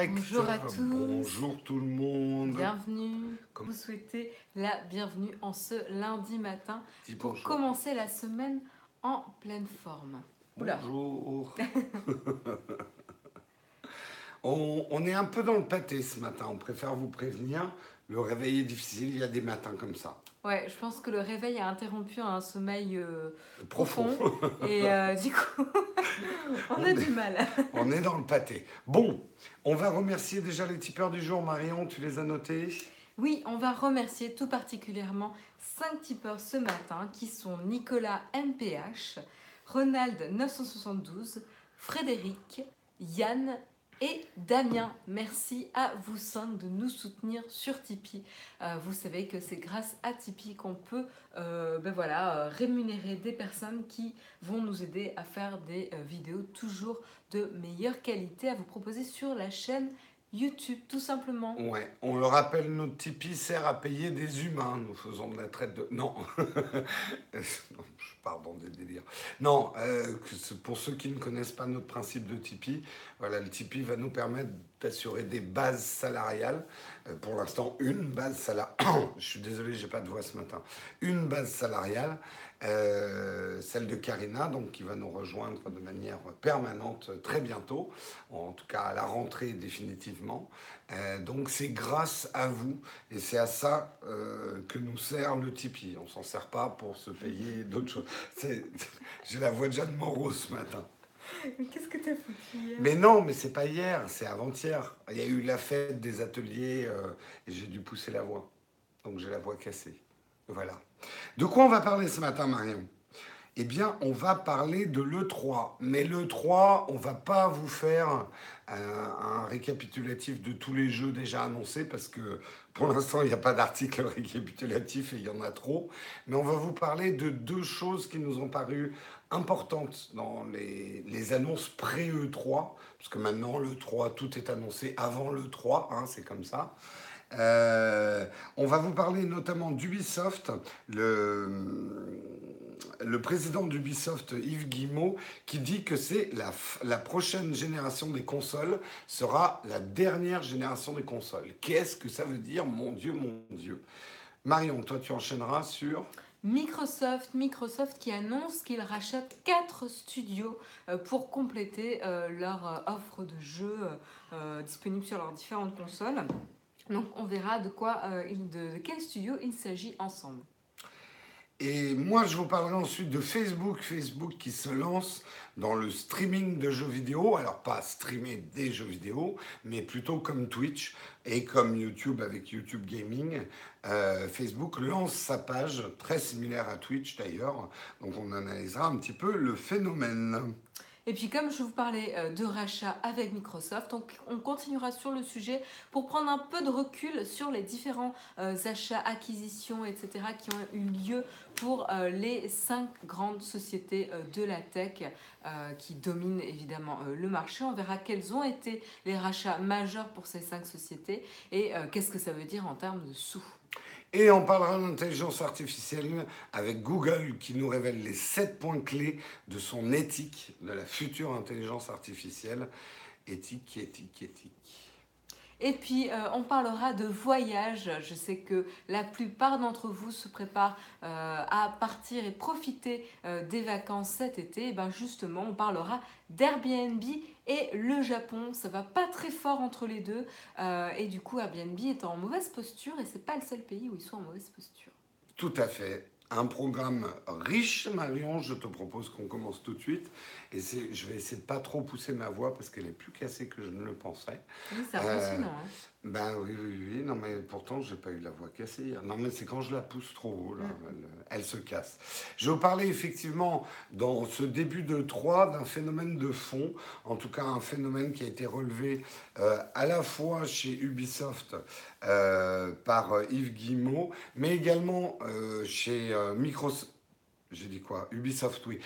Bonjour à tous. Bonjour tout le monde. Bienvenue. Comme- Vous souhaitez la bienvenue en ce lundi matin pour bonjour. commencer la semaine en pleine forme. Oula. Bonjour. on, on est un peu dans le pâté ce matin. On préfère vous prévenir. Le réveil est difficile. Il y a des matins comme ça. Ouais, je pense que le réveil a interrompu un sommeil euh, Profond. profond. et euh, du coup, on a du mal. on est dans le pâté. Bon, on va remercier déjà les tipeurs du jour. Marion, tu les as notés? Oui, on va remercier tout particulièrement cinq tipeurs ce matin qui sont Nicolas MPH, Ronald 972, Frédéric, Yann et Damien. Merci à vous cinq de nous soutenir sur Tipeee. Euh, vous savez que c'est grâce à Tipeee qu'on peut euh, ben voilà, euh, rémunérer des personnes qui vont nous aider à faire des vidéos toujours de meilleure qualité à vous proposer sur la chaîne YouTube tout simplement. Ouais, on le rappelle, notre Tipeee sert à payer des humains. Nous faisons de la traite de. Non, pardon des délires. Non, euh, pour ceux qui ne connaissent pas notre principe de Tipeee, voilà, le Tipeee va nous permettre d'assurer des bases salariales. Euh, pour l'instant, une base salariale. Je suis désolé, j'ai pas de voix ce matin. Une base salariale, euh, celle de Karina, donc qui va nous rejoindre de manière permanente très bientôt, en tout cas à la rentrée définitivement. Euh, donc c'est grâce à vous et c'est à ça euh, que nous sert le Tipeee. On s'en sert pas pour se payer d'autres choses. J'ai la voix de Jeanne Moreau ce matin. Mais Qu'est-ce que t'as foutu hier? Mais non, mais c'est pas hier, c'est avant-hier. Il y a eu la fête des ateliers euh, et j'ai dû pousser la voix. Donc j'ai la voix cassée. Voilà. De quoi on va parler ce matin, Marion? Eh bien, on va parler de l'E3. Mais l'E3, on va pas vous faire euh, un récapitulatif de tous les jeux déjà annoncés parce que pour l'instant, il n'y a pas d'article récapitulatif et il y en a trop. Mais on va vous parler de deux choses qui nous ont paru importantes dans les, annonces pré-E3, parce que maintenant, l'E3, tout est annoncé avant l'E3, hein, c'est comme ça. Euh, on va vous parler notamment d'Ubisoft, le, président d'Ubisoft, Yves Guillemot, qui dit que c'est la, prochaine génération des consoles sera la dernière génération des consoles. Qu'est-ce que ça veut dire, mon Dieu, mon Dieu? Marion, toi tu enchaîneras sur... Microsoft, Microsoft qui annonce qu'il rachète 4 studios euh, pour compléter euh, leur offre de jeux disponibles sur leurs différentes consoles. Donc on verra de quoi, euh, de quel studio il s'agit ensemble. Et moi, je vous parlerai ensuite de Facebook. Facebook qui se lance dans le streaming de jeux vidéo. Alors, pas streamer des jeux vidéo, mais plutôt comme Twitch et comme YouTube avec YouTube Gaming. Euh, Facebook lance sa page, très similaire à Twitch d'ailleurs. Donc, on analysera un petit peu le phénomène. Et puis comme je vous parlais euh, de rachat avec Microsoft, on, on continuera sur le sujet pour prendre un peu de recul sur les différents euh, achats, acquisitions, etc. qui ont eu lieu pour euh, les cinq grandes sociétés de la tech qui dominent évidemment le marché. On verra quels ont été les rachats majeurs pour ces cinq sociétés et qu'est-ce que ça veut dire en termes de sous. Et on parlera d'intelligence artificielle avec Google qui nous révèle les 7 points clés de son éthique, de la future intelligence artificielle. Éthique, éthique, éthique. Et puis, euh, on parlera de voyage. Je sais que la plupart d'entre vous se préparent euh, à partir et profiter euh, des vacances cet été. Et ben justement, on parlera d'Airbnb et le Japon. Ça va pas très fort entre les deux. Et du coup, Airbnb est en mauvaise posture et c'est pas le seul pays où ils sont en mauvaise posture. Tout à fait. Un programme riche, Marion. Je te propose qu'on commence tout de suite. Et je vais essayer de pas trop pousser ma voix parce qu'elle est plus cassée que je ne le pensais. Oui, c'est impressionnant. hein. Ben oui, oui, oui. Non, mais pourtant, j'ai pas eu la voix cassée hier. Non, mais c'est quand je la pousse trop haut, là, elle, elle se casse. Je vous parler effectivement, dans ce début de 3, d'un phénomène de fond. En tout cas, un phénomène qui a été relevé euh, à la fois chez Ubisoft euh, par euh, Yves Guillemot, mais également euh, chez Microsoft. J'ai dit quoi? Ubisoft, oui.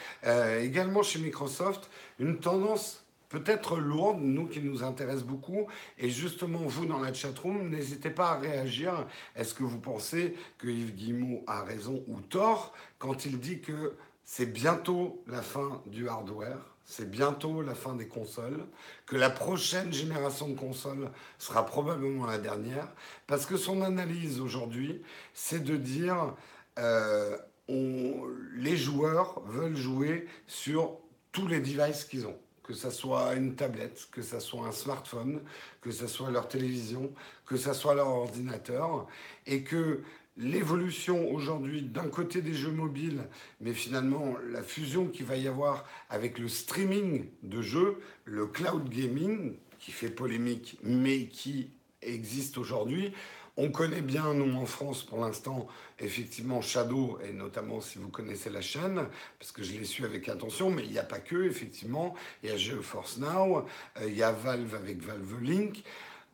Également chez Microsoft, une tendance peut-être lourde, nous qui nous intéresse beaucoup. Et justement, vous dans la chatroom, n'hésitez pas à réagir. Est-ce que vous pensez que Yves Guillemot a raison ou tort quand il dit que c'est bientôt la fin du hardware c'est bientôt la fin des consoles, que la prochaine génération de consoles sera probablement la dernière, parce que son analyse aujourd'hui, c'est de dire euh, les joueurs veulent jouer sur tous les devices qu'ils ont que ce soit une tablette, que ce soit un smartphone, que ce soit leur télévision, que ce soit leur ordinateur, et que l'évolution aujourd'hui d'un côté des jeux mobiles, mais finalement la fusion qu'il va y avoir avec le streaming de jeux, le cloud gaming, qui fait polémique, mais qui existe aujourd'hui, on connaît bien, nous, en France, pour l'instant, effectivement, Shadow, et notamment si vous connaissez la chaîne, parce que je l'ai su avec attention, mais il n'y a pas que, effectivement. Il y a GeForce Now, euh, il y a Valve avec Valve Link.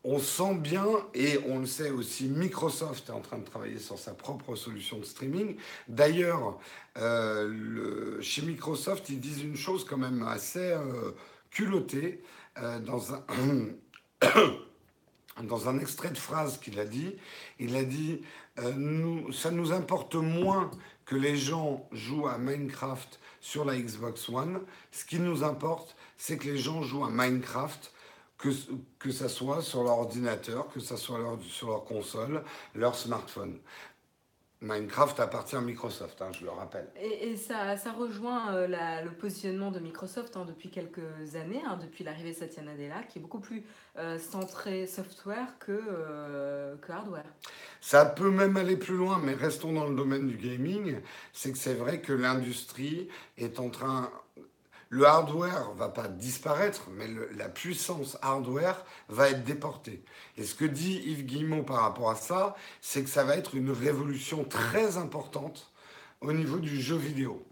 On sent bien, et on le sait aussi, Microsoft est en train de travailler sur sa propre solution de streaming. D'ailleurs, euh, chez Microsoft, ils disent une chose quand même assez euh, culottée dans un... dans un extrait de phrase qu'il a dit, il a dit euh, ça nous importe moins que les gens jouent à Minecraft sur la Xbox One. Ce qui nous importe, c'est que les gens jouent à Minecraft, que, que ça soit sur leur ordinateur, que ça soit sur leur console, leur smartphone. Minecraft appartient à Microsoft, hein, je le rappelle. Et, ça, ça, rejoint euh, le positionnement de Microsoft hein, depuis quelques années, hein, depuis l'arrivée de Satya Nadella, qui est beaucoup plus euh, centré software que, euh, que hardware. Ça peut même aller plus loin, mais restons dans le domaine du gaming. C'est que c'est vrai que l'industrie est en train le hardware va pas disparaître, mais la puissance hardware va être déportée. Et ce que dit Yves Guillemot par rapport à ça, c'est que ça va être une révolution très importante au niveau du jeu vidéo.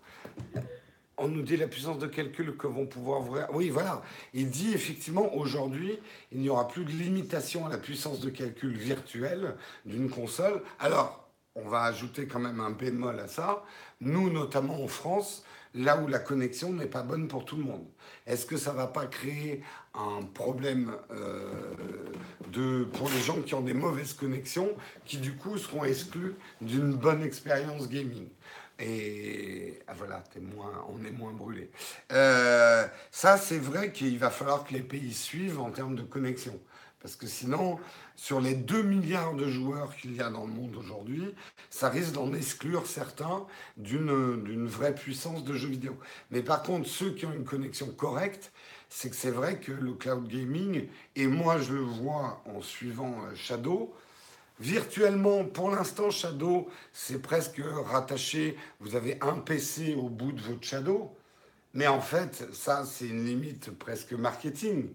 On nous dit la puissance de calcul que vont pouvoir voir. Oui, voilà. Il dit effectivement aujourd'hui, il n'y aura plus de limitation à la puissance de calcul virtuelle d'une console. Alors, on va ajouter quand même un bémol à ça. Nous, notamment en France, là où la connexion n'est pas bonne pour tout le monde. Est-ce que ça ne va pas créer un problème euh, de, pour les gens qui ont des mauvaises connexions, qui du coup seront exclus d'une bonne expérience gaming? Et ah, voilà, moins, on est moins brûlé. Euh, ça, c'est vrai qu'il va falloir que les pays suivent en termes de connexion. Parce que sinon, sur les 2 milliards de joueurs qu'il y a dans le monde aujourd'hui, ça risque d'en exclure certains d'une vraie puissance de jeux vidéo. Mais par contre, ceux qui ont une connexion correcte, c'est que c'est vrai que le cloud gaming, et moi je le vois en suivant euh, Shadow, virtuellement, pour l'instant, Shadow, c'est presque rattaché, vous avez un PC au bout de votre Shadow. Mais en fait, ça, c'est une limite presque marketing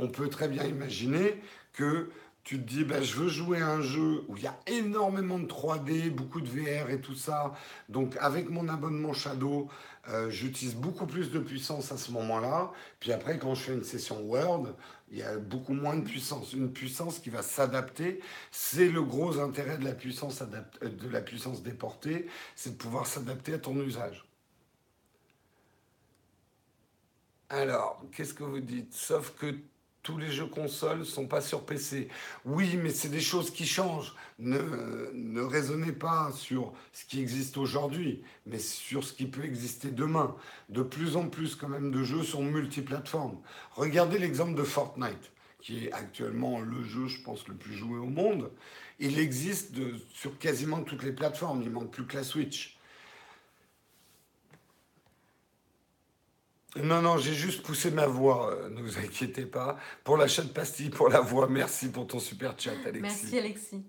on peut très bien imaginer que tu te dis, ben, je veux jouer à un jeu où il y a énormément de 3D, beaucoup de VR et tout ça. Donc avec mon abonnement Shadow, euh, j'utilise beaucoup plus de puissance à ce moment-là. Puis après, quand je fais une session Word, il y a beaucoup moins de puissance. Une puissance qui va s'adapter. C'est le gros intérêt de la puissance, de la puissance déportée, c'est de pouvoir s'adapter à ton usage. Alors, qu'est-ce que vous dites? Sauf que tous les jeux consoles sont pas sur PC. Oui, mais c'est des choses qui changent. Ne, ne raisonnez pas sur ce qui existe aujourd'hui, mais sur ce qui peut exister demain. De plus en plus, quand même, de jeux sont multiplateformes. Regardez l'exemple de Fortnite, qui est actuellement le jeu, je pense, le plus joué au monde. Il existe sur quasiment toutes les plateformes. Il manque plus que la Switch. Non, non, j'ai juste poussé ma voix, euh, ne vous inquiétez pas. Pour l'achat de pastilles, pour la voix, merci pour ton super chat, Alexis. Merci, Alexis.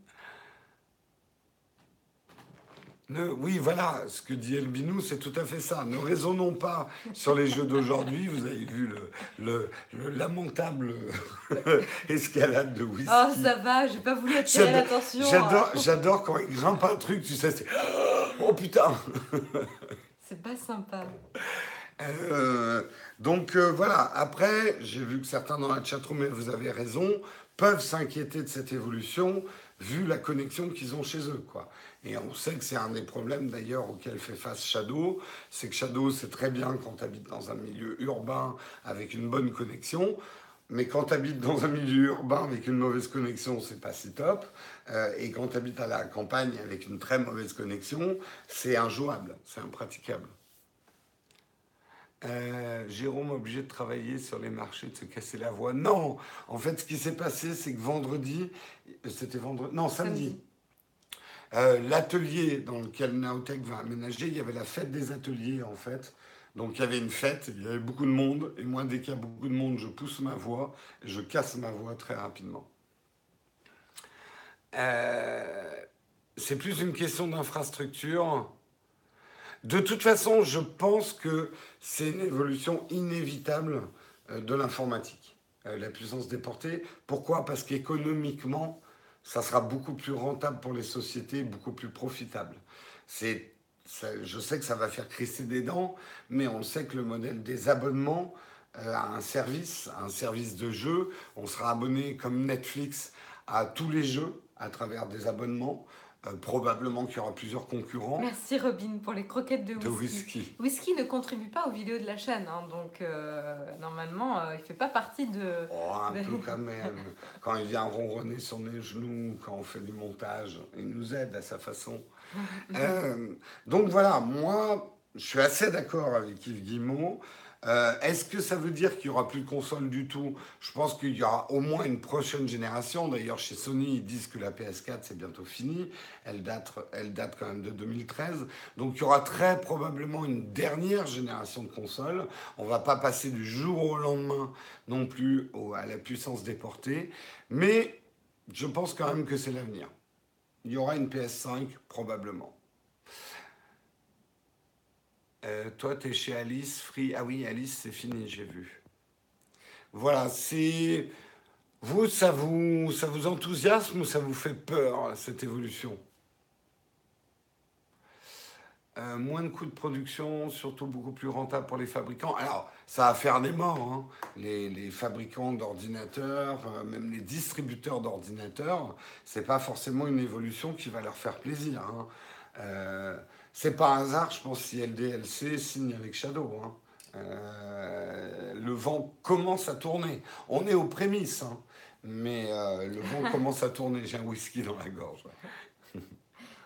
oui, voilà, ce que dit Elbinou, c'est tout à fait ça. Ne raisonnons pas sur les jeux d'aujourd'hui. Vous avez vu le, lamentable escalade de whisky. Oh, ça va, j'ai pas voulu attirer l'attention. J'adore, j'adore quand il grimpe un truc, tu sais, c'est... Oh putain C'est pas sympa. Euh, donc euh, voilà, après, j'ai vu que certains dans la chatroom, vous avez raison, peuvent s'inquiéter de cette évolution vu la connexion qu'ils ont chez eux. Quoi. Et on sait que c'est un des problèmes d'ailleurs auxquels fait face Shadow, c'est que Shadow, c'est très bien quand tu habites dans un milieu urbain avec une bonne connexion, mais quand tu habites dans un milieu urbain avec une mauvaise connexion, c'est pas si top. Euh, et quand tu habites à la campagne avec une très mauvaise connexion, c'est injouable, c'est impraticable. Euh, Jérôme obligé de travailler sur les marchés, de se casser la voix. Non, en fait, ce qui s'est passé, c'est que vendredi, c'était vendredi, non, samedi, euh, l'atelier dans lequel Naotech va aménager, il y avait la fête des ateliers, en fait. Donc il y avait une fête, il y avait beaucoup de monde, et moi, dès qu'il y a beaucoup de monde, je pousse ma voix, et je casse ma voix très rapidement. Euh, c'est plus une question d'infrastructure. De toute façon, je pense que c'est une évolution inévitable euh, de l'informatique, euh, la puissance déportée. Pourquoi? Parce qu'économiquement, ça sera beaucoup plus rentable pour les sociétés, beaucoup plus profitable. Je sais que ça va faire crisser des dents, mais on sait que le modèle des abonnements euh, à un service, un service de jeu, on sera abonné comme Netflix à tous les jeux à travers des abonnements. Euh, probablement qu'il y aura plusieurs concurrents. Merci Robin pour les croquettes de whisky. whisky. ne contribue pas aux vidéos de la chaîne, hein, donc euh, normalement euh, il ne fait pas partie de. Oh, un peu quand même. quand il vient ronronner sur les genoux, quand on fait du montage, il nous aide à sa façon. donc voilà, moi je suis assez d'accord avec Yves Guimont. Euh, est-ce que ça veut dire qu'il n'y aura plus de console du tout? Je pense qu'il y aura au moins une prochaine génération. D'ailleurs, chez Sony, ils disent que la PS4, c'est bientôt fini. Elle date, elle date quand même de 2013. Donc, il y aura très probablement une dernière génération de consoles. On ne va pas passer du jour au lendemain non plus à la puissance déportée. Mais je pense quand même que c'est l'avenir. Il y aura une PS5, probablement. Euh, toi, tu es chez Alice, Free. Ah oui, Alice, c'est fini, j'ai vu. Voilà, c'est. Vous ça, vous, ça vous enthousiasme ou ça vous fait peur, cette évolution euh, moins de coûts de production, surtout beaucoup plus rentable pour les fabricants. Alors, ça va faire des morts. Hein. Les, fabricants d'ordinateurs, euh, même les distributeurs d'ordinateurs, c'est pas forcément une évolution qui va leur faire plaisir. Hein. C'est pas un hasard, je pense, si LDLC signe avec Shadow. Hein. Euh, le vent commence à tourner. On est aux prémices, hein. mais euh, le vent commence à tourner. J'ai un whisky dans la gorge.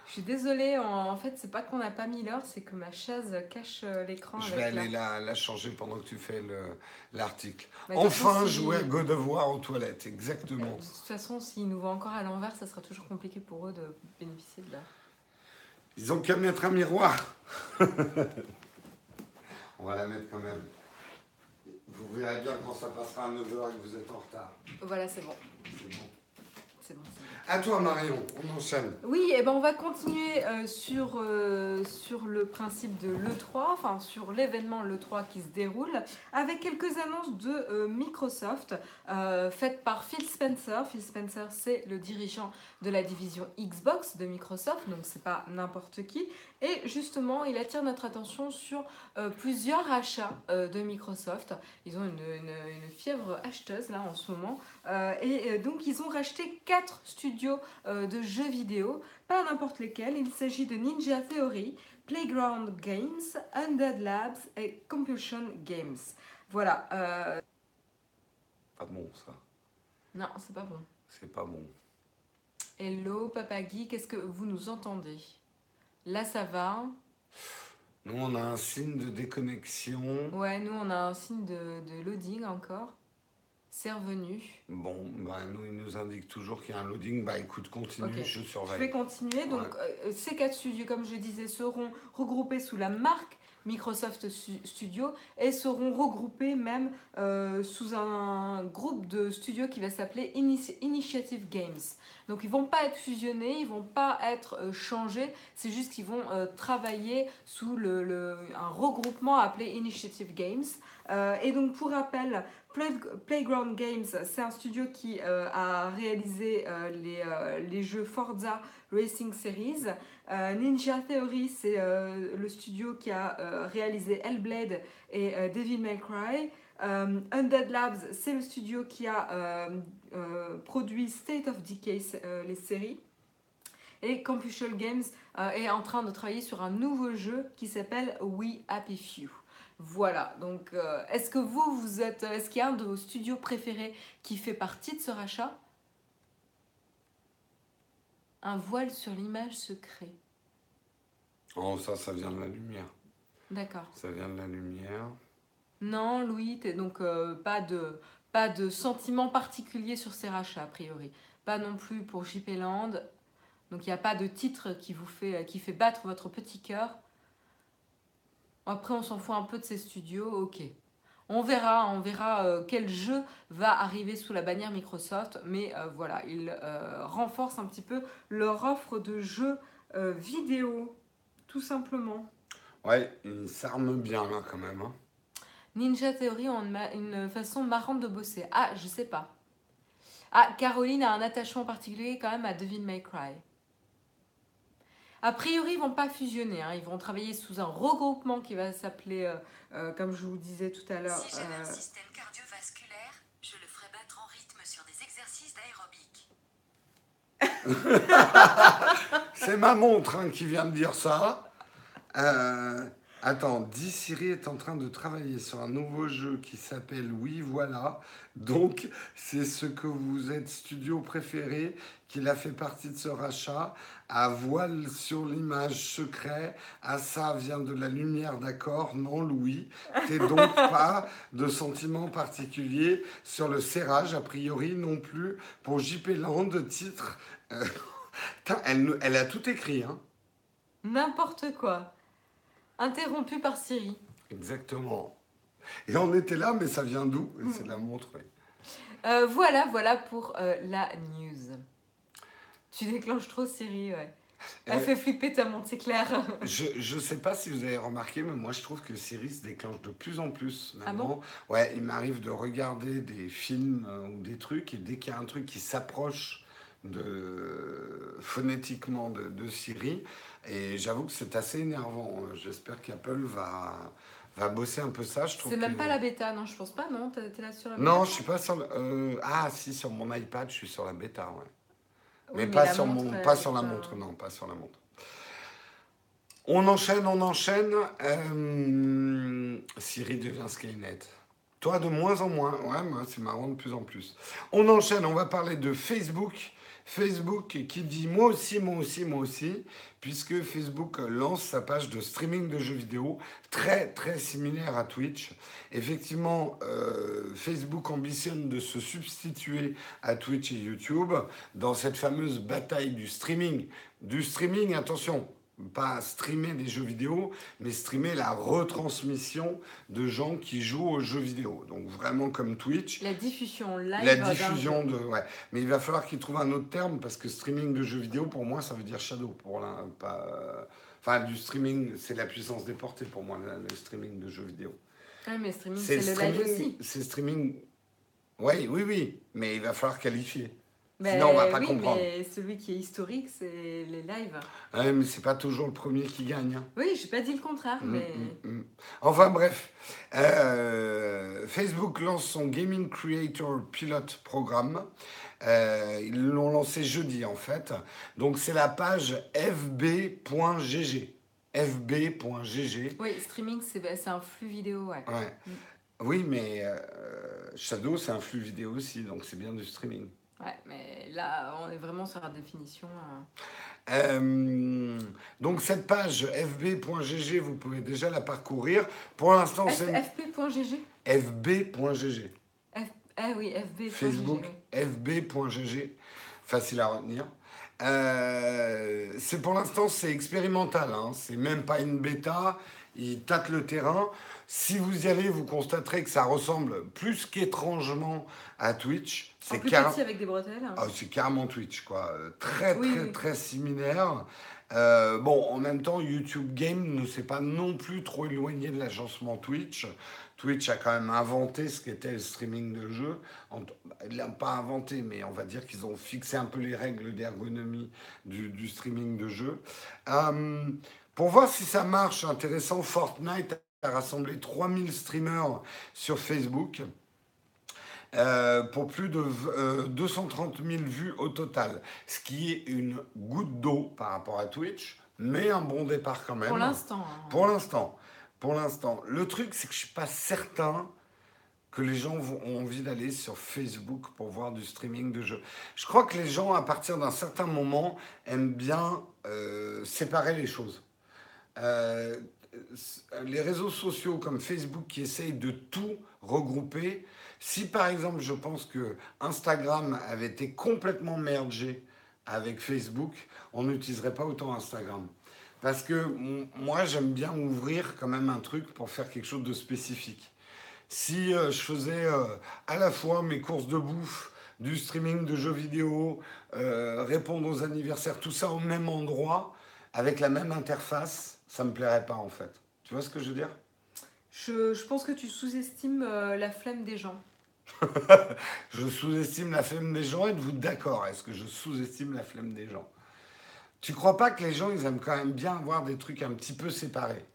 Je suis désolée, en, fait, c'est pas qu'on n'a pas mis l'heure, c'est que ma chaise cache euh, l'écran. Je vais aller la... changer pendant que tu fais l'article. Enfin, jouer à God of War aux toilettes, exactement. De toute façon, s'ils nous voient encore à l'envers, ça sera toujours compliqué pour eux de bénéficier de l'heure. Ils ont qu'à mettre un miroir. On va la mettre quand même. Vous verrez bien quand ça passera à 9h et que vous êtes en retard. Voilà, c'est bon. C'est bon. C'est bon. À toi Marion, on enchaîne. Oui, et eh ben on va continuer euh, sur, euh, sur le principe de l'E3, enfin sur l'événement l'E3 qui se déroule, avec quelques annonces de euh, Microsoft faites par Phil Spencer. Phil Spencer, c'est le dirigeant de la division Xbox de Microsoft, donc c'est pas n'importe qui. Et justement, il attire notre attention sur plusieurs achats de Microsoft. Ils ont une, une, une, fièvre acheteuse là en ce moment. et donc ils ont racheté quatre studios euh, de jeux vidéo, pas n'importe lesquels. Il s'agit de Ninja Theory, Playground Games, Undead Labs et Compulsion Games. Voilà. Euh, pas bon ça. Non, c'est pas bon. C'est pas bon. Hello, Papa Guy, qu'est-ce que vous nous entendez? Là, ça va Nous, on a un signe de déconnexion. Ouais, nous, on a un signe de, de loading encore. C'est revenu. Bon, bah, nous, il nous indique toujours qu'il y a un loading. Bah écoute, continue, je surveille. Je vais continuer. Donc, euh, ces quatre studios, comme je disais, seront regroupés sous la marque Microsoft Studio et seront regroupés même euh, sous un groupe de studios qui va s'appeler Initiative Games. Donc ils vont pas être fusionnés, ils vont pas être euh, changés, c'est juste qu'ils vont travailler sous le, un regroupement appelé Initiative Games. et donc pour rappel, Playground Games, c'est un studio qui euh, a réalisé euh, les, euh, les, jeux Forza Racing Series. Ninja Theory, c'est le studio qui a réalisé Hellblade et Devil May Cry. Undead Labs, c'est le studio qui a produit State of Decay, les séries. Et Computial Games est en train de travailler sur un nouveau jeu qui s'appelle We Happy Few. Voilà, donc euh, est-ce que vous, vous êtes, est-ce qu'il y a un de vos studios préférés qui fait partie de ce rachat? Un voile sur l'image se crée. Oh, ça, ça vient de la lumière. D'accord. Ça vient de la lumière. Non, Louis, t'es donc euh, pas de pas de sentiment particulier sur ces rachats a priori. Pas non plus pour JP Land. Donc il n'y a pas de titre qui vous fait qui fait battre votre petit cœur. Après, on s'en fout un peu de ces studios, ok. On verra, on verra euh, quel jeu va arriver sous la bannière Microsoft, mais euh, voilà, ils euh, renforcent un petit peu leur offre de jeux vidéo, tout simplement. Ouais, ils s'arment bien là quand même. Hein. Ninja Theory ont une, une, façon marrante de bosser. Ah, je sais pas. Ah, Caroline a un attachement particulier quand même à Devil May Cry. A priori, ils vont pas fusionner. Hein. Ils vont travailler sous un regroupement qui va s'appeler, euh, euh, comme je vous disais tout à l'heure. Si j'avais un euh, système cardiovasculaire, je le ferais battre en rythme sur des exercices d'aérobic. C'est ma montre hein, qui vient de dire ça. Attends, Di Siri est en train de travailler sur un nouveau jeu qui s'appelle Oui Voilà. Donc, c'est ce que vous êtes studio préféré, qu'il a fait partie de ce rachat. À voile sur l'image secret. À ça vient de la lumière, d'accord Non, Louis. T'es donc pas de sentiment particulier sur le serrage, a priori non plus. Pour JP Land, titre. Euh, elle, elle a tout écrit, hein N'importe quoi. Interrompu par Siri. Exactement. Et on était là, mais ça vient d'où? C'est de la montre. Euh, voilà, voilà pour euh, la news. Tu déclenches trop Siri, ouais. Elle fait flipper ta montre, c'est clair. je ne sais pas si vous avez remarqué, mais moi je trouve que Siri se déclenche de plus en plus ah maintenant. ouais, il m'arrive de regarder des films euh, ou des trucs et dès qu'il y a un truc qui s'approche de phonétiquement de, de Siri, et j'avoue que c'est assez énervant. J'espère qu'Apple va, va bosser un peu ça. C'est même pas la bêta, non Je pense pas, non? T'es là sur la bêta? Non, je suis pas sur. Euh, ah, si, sur mon iPad, je suis sur la bêta, ouais. mais, pas, sur, mon, pas sur la montre, non, pas sur la montre. On enchaîne, on enchaîne. Euh, Siri devient Skynet. Toi, de moins en moins. Ouais, moi, c'est marrant de plus en plus. On enchaîne, on va parler de Facebook Facebook qui dit moi aussi, moi aussi, moi aussi, puisque Facebook lance sa page de streaming de jeux vidéo très très similaire à Twitch. Effectivement, euh, Facebook ambitionne de se substituer à Twitch et YouTube dans cette fameuse bataille du streaming. Du streaming, attention, pas streamer des jeux vidéo, mais streamer la retransmission de gens qui jouent aux jeux vidéo. Donc vraiment comme Twitch. La diffusion live. La diffusion de... Ouais. Mais il va falloir qu'ils trouvent un autre terme parce que streaming de jeux vidéo, pour moi, ça veut dire shadow. Pour pas... Enfin, du streaming, c'est la puissance des portées pour moi, le streaming de jeux vidéo. Ah, mais streaming, c'est le live aussi. C'est streaming... Oui, oui, oui. Mais il va falloir qualifier. Mais Sinon, on va pas oui, comprendre. Mais celui qui est historique, c'est les lives. Oui, mais c'est pas toujours le premier qui gagne. Hein. Oui, j'ai pas dit le contraire, mm, mais. Mm, mm. Enfin bref, euh, Facebook lance son Gaming Creator Pilot Programme. Euh, ils l'ont lancé jeudi en fait. Donc c'est la page fb.gg. fb.gg. Oui, streaming, c'est un flux vidéo, ouais. ouais. Oui, mais euh, Shadow, c'est un flux vidéo aussi, donc c'est bien du streaming. Ouais, mais là, on est vraiment sur la définition. Euh. Euh, donc cette page fb.gg, vous pouvez déjà la parcourir. Pour l'instant, c'est... fb.gg fb.gg. Ah oui, fb.gg. Facebook, fb.gg. Facile à retenir. Euh, c'est pour l'instant, c'est expérimental. Hein. C'est même pas une bêta. Ils tâtent le terrain. Si vous y allez, vous constaterez que ça ressemble plus qu'étrangement à Twitch. C'est car... avec des bretelles. Ah, c'est carrément Twitch, quoi. Euh, très, très, très similaire. Euh, bon, en même temps, YouTube Game ne s'est pas non plus trop éloigné de l'agencement Twitch. Twitch a quand même inventé ce qu'était le streaming de jeux. Ils l'ont pas inventé, mais on va dire qu'ils ont fixé un peu les règles d'ergonomie du, streaming de jeux. Euh, pour voir si ça marche, intéressant, Fortnite a rassemblé 3000 streamers sur Facebook. Euh, pour plus de 230 000 euh, vues au total, ce qui est une goutte d'eau par rapport à Twitch, mais un bon départ quand même. Pour l'instant. Hein. Pour l'instant. Pour l'instant. Le truc, c'est que je suis pas certain que les gens ont envie d'aller sur Facebook pour voir du streaming de jeux. Je crois que les gens, à partir d'un certain moment, aiment bien euh, séparer les choses. Les réseaux sociaux comme Facebook qui essayent de tout regrouper, si par exemple je pense que Instagram avait été complètement mergé avec Facebook, on n'utiliserait pas autant Instagram. Parce que moi j'aime bien ouvrir quand même un truc pour faire quelque chose de spécifique. Si euh, je faisais euh, à la fois mes courses de bouffe, du streaming de jeux vidéo, euh, répondre aux anniversaires, tout ça au même endroit, avec la même interface, ça me plairait pas en fait. Tu vois ce que je veux dire? Je, je pense que tu sous-estimes euh, la flemme des gens. Je sous-estime la flemme des gens. Êtes-vous d'accord? Est-ce que je sous-estime la flemme des gens? Tu crois pas que les gens, ils aiment quand même bien avoir des trucs un petit peu séparés?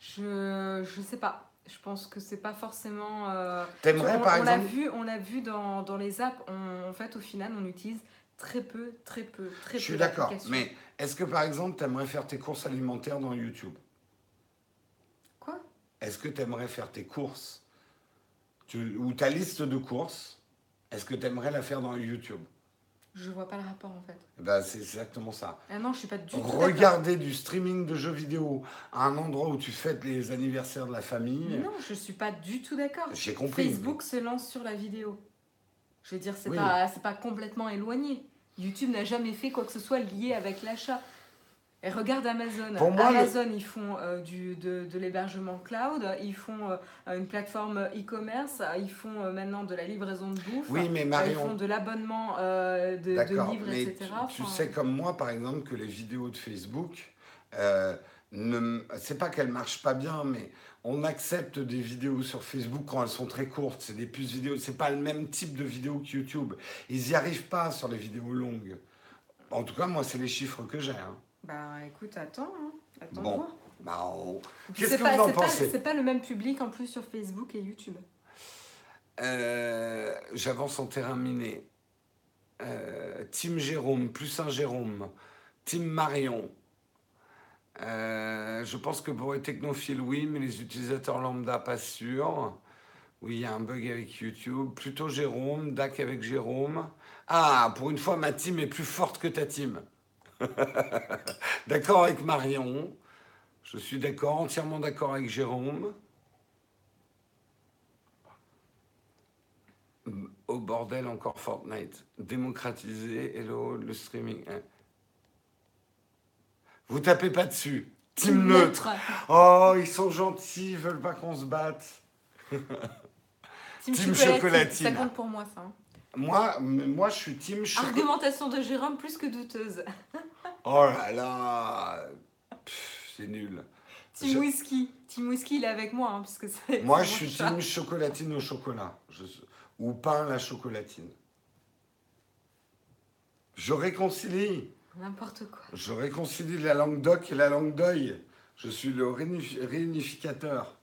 Je, je sais pas. Je pense que c'est pas forcément. euh, T'aimerais on, par on l'a exemple vu, on l'a vu dans, dans les apps. on- en fait, au final, on utilise très peu, très peu, très Je peu. suis d'accord. Mais est-ce que par exemple, t'aimerais faire tes courses alimentaires dans YouTube? Quoi? Est-ce que t'aimerais faire tes courses? Tu- ou ta liste de courses Est-ce que t'aimerais la faire dans YouTube? Je vois pas le rapport en fait. Ben, c'est exactement ça. Ah non, je suis pas du tout. Regarder du streaming de jeux vidéo à un endroit où tu fêtes les anniversaires de la famille. Non, je suis pas du tout d'accord. J'ai compris. Facebook se lance sur la vidéo. Je veux dire, c'est Oui. pas, complètement éloigné. YouTube n'a jamais fait quoi que ce soit lié avec l'achat. Et regarde Amazon. Pour moi, le- Amazon, ils font euh, du, de, de l'hébergement cloud, ils font euh, une plateforme e-commerce, ils font euh, maintenant de la livraison de bouffe, Oui, mais euh, ils Marion, font de l'abonnement de, livres, mais etc. tu, tu Enfin, sais comme moi, par exemple, que les vidéos de Facebook, ne c'est pas qu'elles marchent pas bien, mais on accepte des vidéos sur Facebook quand elles sont très courtes. C'est des puces vidéo. C'est pas le même type de vidéo que YouTube. Ils y arrivent pas sur les vidéos longues. En tout cas, moi, c'est les chiffres que j'ai. hein. Bah écoute, attends. hein. Attends Bon. Bah, on- Qu'est-ce que pas- vous en pensez? C'est pas le même public en plus sur Facebook et YouTube. Euh, J'avance en terrain miné. Euh, Team Jérôme, plus un Jérôme. Team Marion. Euh, je pense que pour les technophiles, oui, mais les utilisateurs lambda, pas sûr. Oui, il y a un bug avec YouTube. Plutôt Jérôme, DAC avec Jérôme. Ah, pour une fois, ma team est plus forte que ta team. d'accord avec Marion. Je suis d'accord, entièrement d'accord avec Jérôme. Au bordel encore Fortnite. Démocratiser, hello, le streaming. Vous tapez pas dessus. Team neutre. Oh, ils sont gentils, ils veulent pas qu'on se batte. Team, Team chocolatine. chocolatine. Ça compte pour moi, ça. hein. Moi, moi, je suis team chocolat. Argumentation de Jérôme plus que douteuse. Oh là là, c'est nul. Team Je- whisky. Team whisky, il est avec moi, hein, parce que c'est. Moi, je suis team chocolatine au chocolat. Je- Ou pain à la chocolatine. Je réconcilie. N'importe quoi. Je réconcilie la langue doc et la langue d'œil. Je suis le réunif- réunificateur.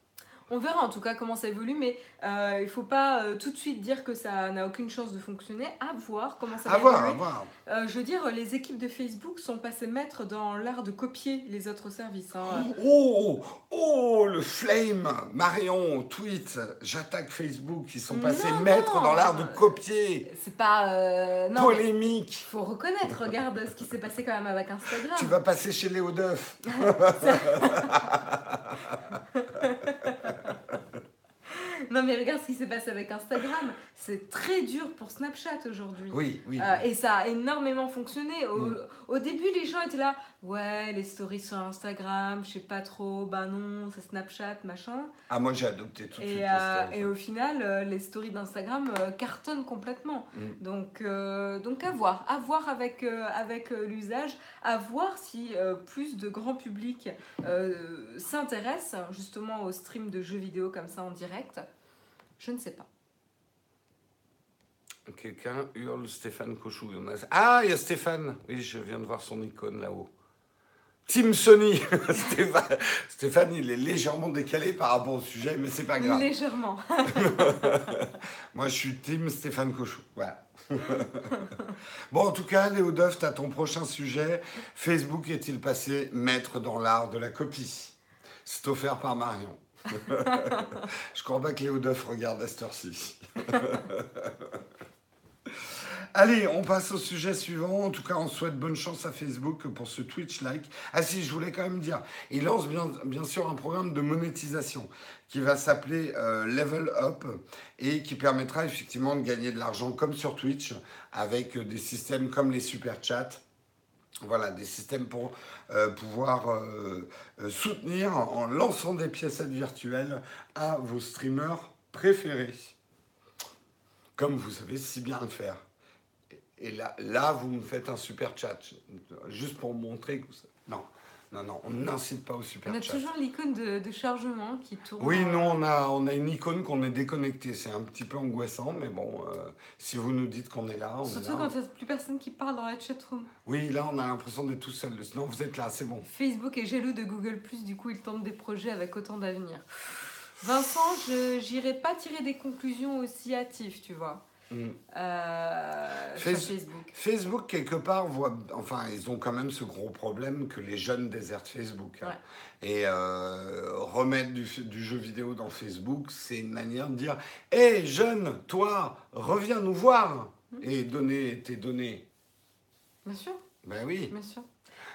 On verra en tout cas comment ça évolue, mais euh, il faut pas euh, tout de suite dire que ça n'a aucune chance de fonctionner. À voir comment ça va À voir, à évoluer. voir. Euh, je veux dire, les équipes de Facebook sont passées maîtres dans l'art de copier les autres services. hein. Oh, oh, le flame Marion, tweet, j'attaque Facebook. Ils sont passés Non, maîtres non. dans l'art de copier. C'est pas. euh, non, Polémique. faut reconnaître. Regarde ce qui s'est passé quand même avec Instagram. Tu vas passer chez Léo Duff. Non, mais regarde ce qui s'est passé avec Instagram. C'est très dur pour Snapchat aujourd'hui. Oui, oui. Euh, et ça a énormément fonctionné. Au, Mm. au début, les gens étaient là, ouais, les stories sur Instagram, je sais pas trop, bah non, c'est Snapchat, machin. Ah, moi j'ai adopté tout de suite. Euh, stories. et au final, euh, les stories d'Instagram euh, cartonnent complètement. Mm. Donc, donc à voir, à voir avec, avec l'usage, à voir si plus de grand public s'intéresse justement au stream de jeux vidéo comme ça en direct. Je ne sais pas. Quelqu'un hurle Stéphane Cochou. Ah, il y a Stéphane. Oui, je viens de voir son icône là-haut. Team Sony. Stéphane, Stéphane, il est légèrement décalé par rapport au sujet, mais c'est pas grave. Légèrement. Moi, je suis Team Stéphane Cochou. Voilà. bon, en tout cas, Léo Duff, tu as ton prochain sujet. Facebook est-il passé maître dans l'art de la copie? C'est offert par Marion. je crois pas que Léo Duff regarde à cette heure-ci. Allez, on passe au sujet suivant. En tout cas, on souhaite bonne chance à Facebook pour ce Twitch like. Ah si, je voulais quand même dire, il lance bien, sûr un programme de monétisation qui va s'appeler euh, Level Up et qui permettra effectivement de gagner de l'argent comme sur Twitch avec des systèmes comme les super chats. Voilà, des systèmes pour euh, pouvoir euh, euh, soutenir en lançant des piécettes virtuelles à vos streamers préférés. Comme vous savez si bien le faire. Et là, là, vous me faites un super chat, juste pour montrer que vous... Non, non, non, on n'incite pas au super On a chat. toujours l'icône de, de chargement qui tourne. Oui, euh, nous, on a, on a une icône qu'on est déconnecté. C'est un petit peu angoissant, mais bon, euh, si vous nous dites qu'on est là, on est Surtout là. quand il n'y a plus personne qui parle dans la chatroom. Oui, là, on a l'impression d'être tout seul. Sinon, vous êtes là, c'est bon. Facebook est jaloux de Google, du coup, il tente des projets avec autant d'avenir. Vincent, je n'irai pas tirer des conclusions aussi hâtives, tu vois, Mm. euh, sur Facebook. Facebook, quelque part, voit, enfin, ils ont quand même ce gros problème que les jeunes désertent Facebook. hein. Et euh, remettre du, du jeu vidéo dans Facebook, c'est une manière de dire Hé, jeune, toi, reviens nous voir Mm. et donner tes données. Bien sûr, Ben oui, bien sûr.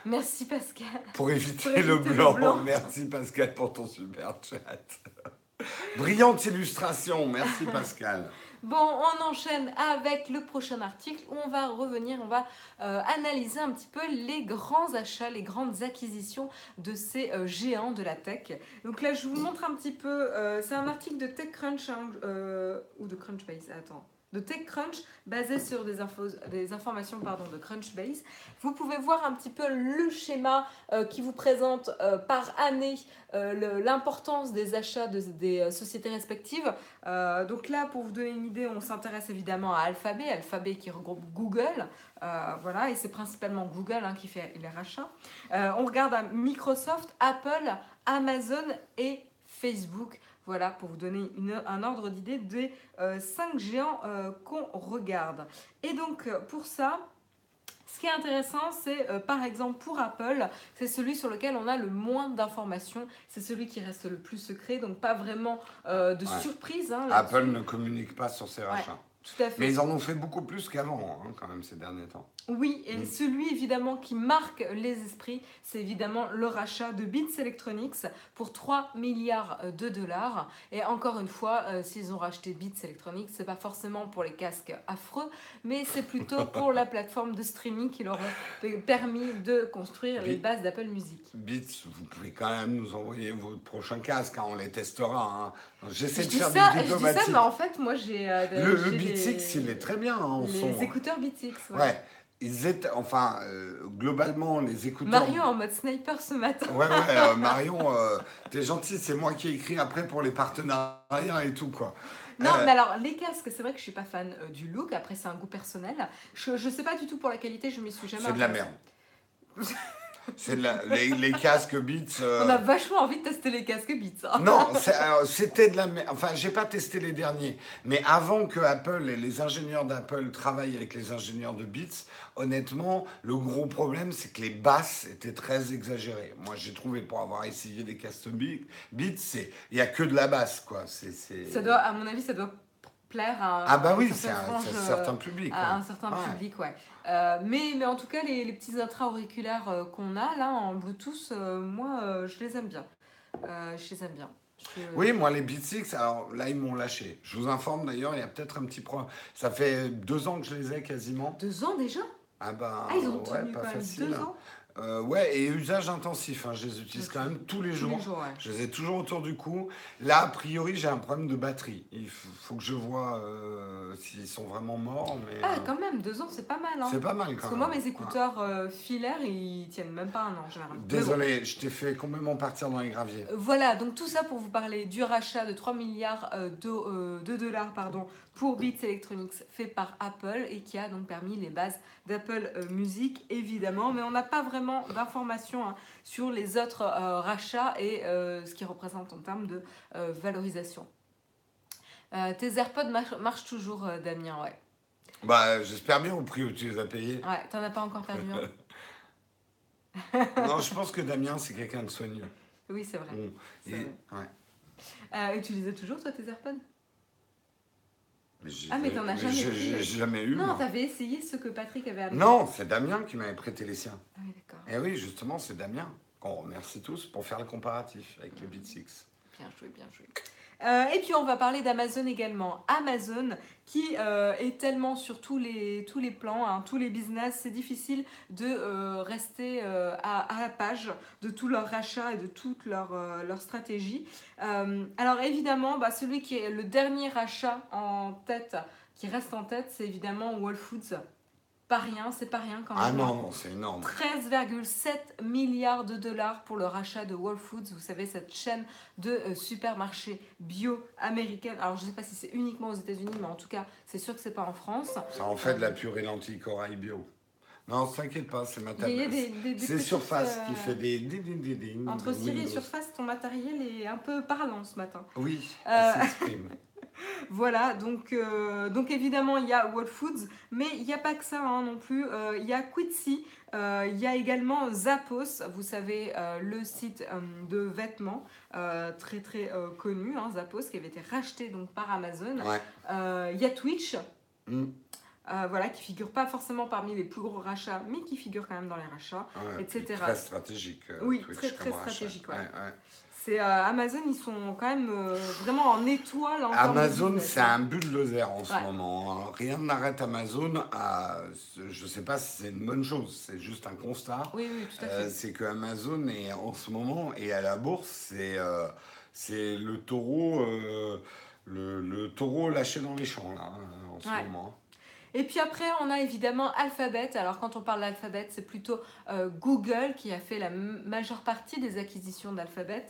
Merci Pascal. pour éviter, Pour le, éviter le blanc. blanc. Merci Pascal pour ton super chat. Brillante illustration, merci Pascal. Bon, on enchaîne avec le prochain article où on va revenir, on va euh, analyser un petit peu les grands achats, les grandes acquisitions de ces euh, géants de la tech. Donc là, je vous montre un petit peu, euh, c'est un article de TechCrunch hein, ou de Crunchbase, attends. De TechCrunch, basé sur des, infos, des informations pardon, de Crunchbase. Vous pouvez voir un petit peu le schéma euh, qui vous présente euh, par année euh, l'importance des achats de- des sociétés respectives. Donc là, pour vous donner une idée, on s'intéresse évidemment à Alphabet, Alphabet qui regroupe Google, voilà, et c'est principalement Google hein, qui fait les rachats. On regarde à Microsoft, Apple, Amazon et Facebook. Voilà, pour vous donner une- un ordre d'idée des euh, cinq géants euh, qu'on regarde. Et donc, euh, pour ça, ce qui est intéressant, c'est euh, par exemple pour Apple, c'est celui sur lequel on a le moins d'informations, c'est celui qui reste le plus secret, donc pas vraiment euh, de Ouais. surprise. hein. Apple ne communique pas sur ses rachats. Tout à fait. Mais ils en ont fait beaucoup plus qu'avant, hein, quand même, ces derniers temps. Oui, et Mm. celui évidemment qui marque les esprits, c'est évidemment le rachat de Beats Electronics pour 3 milliards de dollars. Et encore une fois, euh, s'ils ont racheté Beats Electronics, c'est pas forcément pour les casques affreux, mais c'est plutôt pour la plateforme de streaming qui leur a permis de construire les bases d'Apple Music. Beats, vous pouvez quand même nous envoyer vos prochains casques, hein, on les testera. hein. J'essaie Je de faire ça, du je dis ça, mais en fait, moi j'ai. euh, le le j'ai Beats les- X, il est très bien hein, en Les son. écouteurs Beats X, ouais. Ouais, ils étaient, enfin, euh, globalement, les écouteurs. Marion en mode sniper ce matin. Ouais, ouais, euh, Marion, euh, t'es gentil, c'est moi qui ai écrit après pour les partenariats et tout, quoi. Non, mais alors les casques, c'est vrai que je suis pas fan du look. Après, c'est un goût personnel. Je, je sais pas du tout pour la qualité. Je m'y suis jamais. C'est de la merde. C'est les, les casques Beats. euh, On a vachement envie de tester les casques Beats. hein. Non, c'était de la. Enfin, j'ai pas testé les derniers. Mais avant que Apple et les ingénieurs d'Apple travaillent avec les ingénieurs de Beats, honnêtement, le gros problème, c'est que les basses étaient très exagérées. Moi, j'ai trouvé, pour avoir essayé des casques Be- Beats, il y a que de la basse, quoi. Ça doit, à mon avis, ça doit plaire à. Ah bah oui, c'est un, un euh, certain public. à un certain Ouais. public, ouais. Euh, mais, mais en tout cas, les, les petits intra-auriculaires euh, qu'on a là en Bluetooth, euh, moi, je les aime bien. Je les aime bien. Je- Oui, moi, les Beats X, alors là, ils m'ont lâché. Je vous informe d'ailleurs, il y a peut-être un petit problème. Ça fait deux ans que je les ai quasiment. Deux ans déjà? Ah ben, Ah, ils ont ouais, tenu pas facile. deux ans? Euh, ouais, et usage intensif. hein, je les utilise quand même tous les Tous jours. les jours, ouais. Je les ai toujours autour du cou. Là, a priori, j'ai un problème de batterie. Il faut que je vois euh, s'ils sont vraiment morts. Mais Ah, euh, quand même, deux ans, c'est pas mal. Hein. c'est pas mal quand Parce que même. moi, mes écouteurs euh, filaires, ils tiennent même pas un an, généralement. Désolé, je t'ai fait complètement partir dans les graviers. Voilà, donc tout ça pour vous parler du rachat de 3 milliards de, de dollars pardon, pour Beats Electronics fait par Apple et qui a donc permis les bases d'Apple euh, Music évidemment, mais on n'a pas vraiment d'informations hein, sur les autres euh, rachats et euh, ce qu'ils représentent en termes de euh, valorisation. Tes AirPods mar- marchent toujours, Damien, ouais. Bah, j'espère bien au prix où tu les as payés. Ouais, t'en as pas encore perdu un. non, je pense que Damien, c'est quelqu'un de soigneux. Oui, c'est vrai. Bon, et- vrai. ouais. Euh, et tu les as toujours, toi, tes AirPods? Ah, mais t'en as jamais. J'ai eu. Non, t'avais essayé ce que Patrick avait amené. Non, c'est Damien qui m'avait prêté les siens. Ah oui, d'accord. Et oui, justement, c'est Damien qu'on remercie tous pour faire le comparatif avec les Beat Six. Bien joué, bien joué. Euh, et puis on va parler d'Amazon également. Amazon qui euh, est tellement sur tous les, tous les plans, hein, tous les business, c'est difficile de euh, rester à, la page de tous leurs rachats et de toute leur, leur stratégie. Alors évidemment, bah, celui qui est le dernier rachat en tête, qui reste en tête, c'est évidemment Whole Foods. Pas rien, c'est pas rien quand même. Ah non, non, c'est énorme. 13,7 milliards de dollars pour le rachat de Whole Foods, vous savez, cette chaîne de euh, supermarchés bio américaine. Alors, je ne sais pas si c'est uniquement aux États-Unis, mais en tout cas, c'est sûr que c'est pas en France. Ça en fait de la purée lentille corail bio. Non, t'inquiète pas, c'est ma Il C'est Surface euh, qui fait des. des- des- des- Entre Siri et. Surface, ton matériel est un peu parlant ce matin. Oui, Euh, elle s'exprime. Voilà, donc, euh, donc évidemment il y a Whole Foods, mais il n'y a pas que ça hein, non plus. Euh, Il y a Quidsi, euh, il y a également Zappos, vous savez, le site de vêtements très très connu, hein, Zappos, qui avait été racheté donc par Amazon. Ouais. Il y a Twitch, Mm. euh, voilà, qui figure pas forcément parmi les plus gros rachats, mais qui figure quand même dans les rachats. Ouais, etc. Très stratégique. euh, Oui, Twitch très, très stratégique, ouais. Ouais, ouais. C'est euh, Amazon, ils sont quand même euh, vraiment en étoile. en Amazon, c'est hein. un bulldozer en ce moment. Rien n'arrête Amazon à. Je sais pas si c'est une bonne chose, c'est juste un constat. Oui, oui, tout à Euh, fait. c'est que Amazon est en ce moment et à la bourse, c'est le taureau, le, le taureau lâché dans les champs là hein, en ce Ouais. moment. Et puis après, on a évidemment Alphabet. Alors quand on parle d'Alphabet, c'est plutôt euh, Google qui a fait la majeure partie des acquisitions d'Alphabet.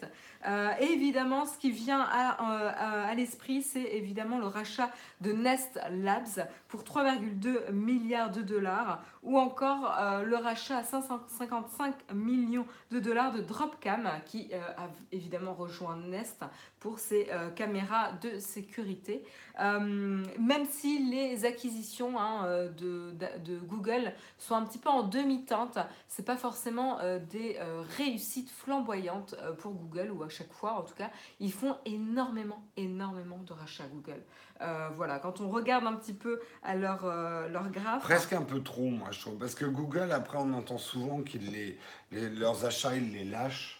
Euh, et évidemment, ce qui vient euh, à- à l'esprit, c'est évidemment le rachat de Nest Labs pour 3,2 milliards de dollars, ou encore euh, le rachat à 555 millions de dollars de Dropcam, qui euh, a évidemment rejoint Nest pour ses euh, caméras de sécurité. Même si les acquisitions hein, de, Google sont un petit peu en demi-teinte, c'est pas forcément des réussites flamboyantes pour Google ou à chaque fois en tout cas, ils font énormément, énormément de rachats Google. Euh, voilà, quand on regarde un petit peu à leur, euh, leur graphe. Presque un peu trop, moi je trouve, parce que Google après on entend souvent qu'ils les, les- leurs achats ils les lâchent.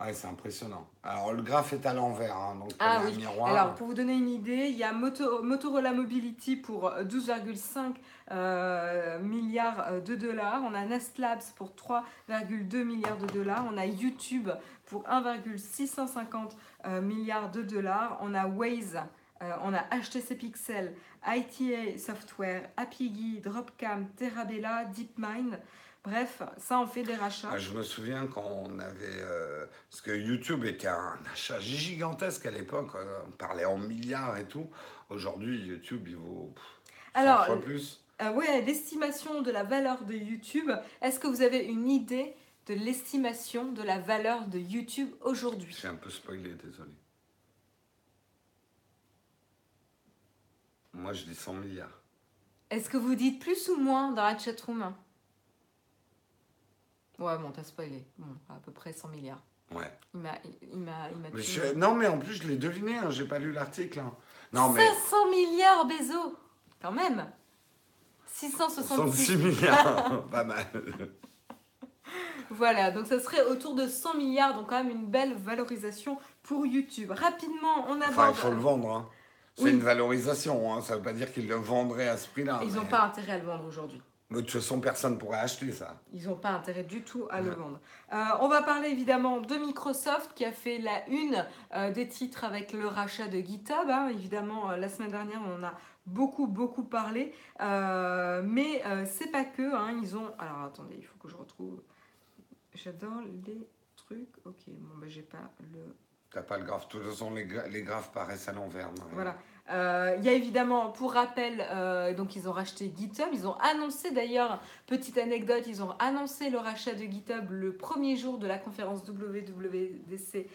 Ouais, c'est impressionnant. Alors le graphe est à l'envers, hein, donc Ah comme oui. un miroir. Alors, pour vous donner une idée, il y a Moto- Motorola Mobility pour 12,5 euh, milliards euh, de dollars. On a Nest Labs pour 3,2 milliards de dollars. On a YouTube pour 1,650 euh, milliards de dollars. On a Waze. Euh, on a HTC Pixel, ITA Software, Apigee, Dropcam, Terabella, DeepMind. Bref, ça en fait des rachats. Ah, je me souviens quand on avait. euh, parce que YouTube était un achat gigantesque à l'époque, euh, on parlait en milliards et tout. Aujourd'hui, YouTube, il vaut pff, 100 Alors, fois plus. Euh, ouais, l'estimation de la valeur de YouTube. Est-ce que vous avez une idée de l'estimation de la valeur de YouTube aujourd'hui? J'ai un peu spoilé, désolé. Moi, je dis 100 milliards. Est-ce que vous dites plus ou moins dans la chatroom? Ouais, bon, t'as spoilé. Bon, à peu près 100 milliards. Ouais. Il m'a, il m'a, il m'a Mais tué. je- Non, mais en plus, je l'ai deviné, hein, j'ai pas lu l'article. hein. Non, mais. 500 milliards, Bézo Quand même 666. 66 milliards, pas mal. Voilà, donc ça serait autour de 100 milliards, donc quand même une belle valorisation pour YouTube. Rapidement, on aborde... Enfin, il faut le vendre. hein. C'est Oui. une valorisation, hein. ça veut pas dire qu'ils le vendraient à ce prix-là. Ils n'ont mais- pas intérêt à le vendre aujourd'hui. De toute façon, personne pourrait acheter ça. Ils n'ont pas intérêt du tout à le vendre. Euh, on va parler évidemment de Microsoft qui a fait la une euh, des titres avec le rachat de GitHub. hein. Évidemment, euh, la semaine dernière, on en a beaucoup, beaucoup parlé. Mais c'est pas que. hein. Ils ont. Alors attendez, il faut que je retrouve. J'adore les trucs. Ok, bon, bah, j'ai pas le. T'as pas le graphe. De toute façon, les, gra- les graphes paraissent à l'envers. Marie. Voilà. Euh, Il y a évidemment, pour rappel, euh, donc ils ont racheté GitHub. Ils ont annoncé d'ailleurs, petite anecdote, ils ont annoncé le rachat de GitHub le premier jour de la conférence WWDC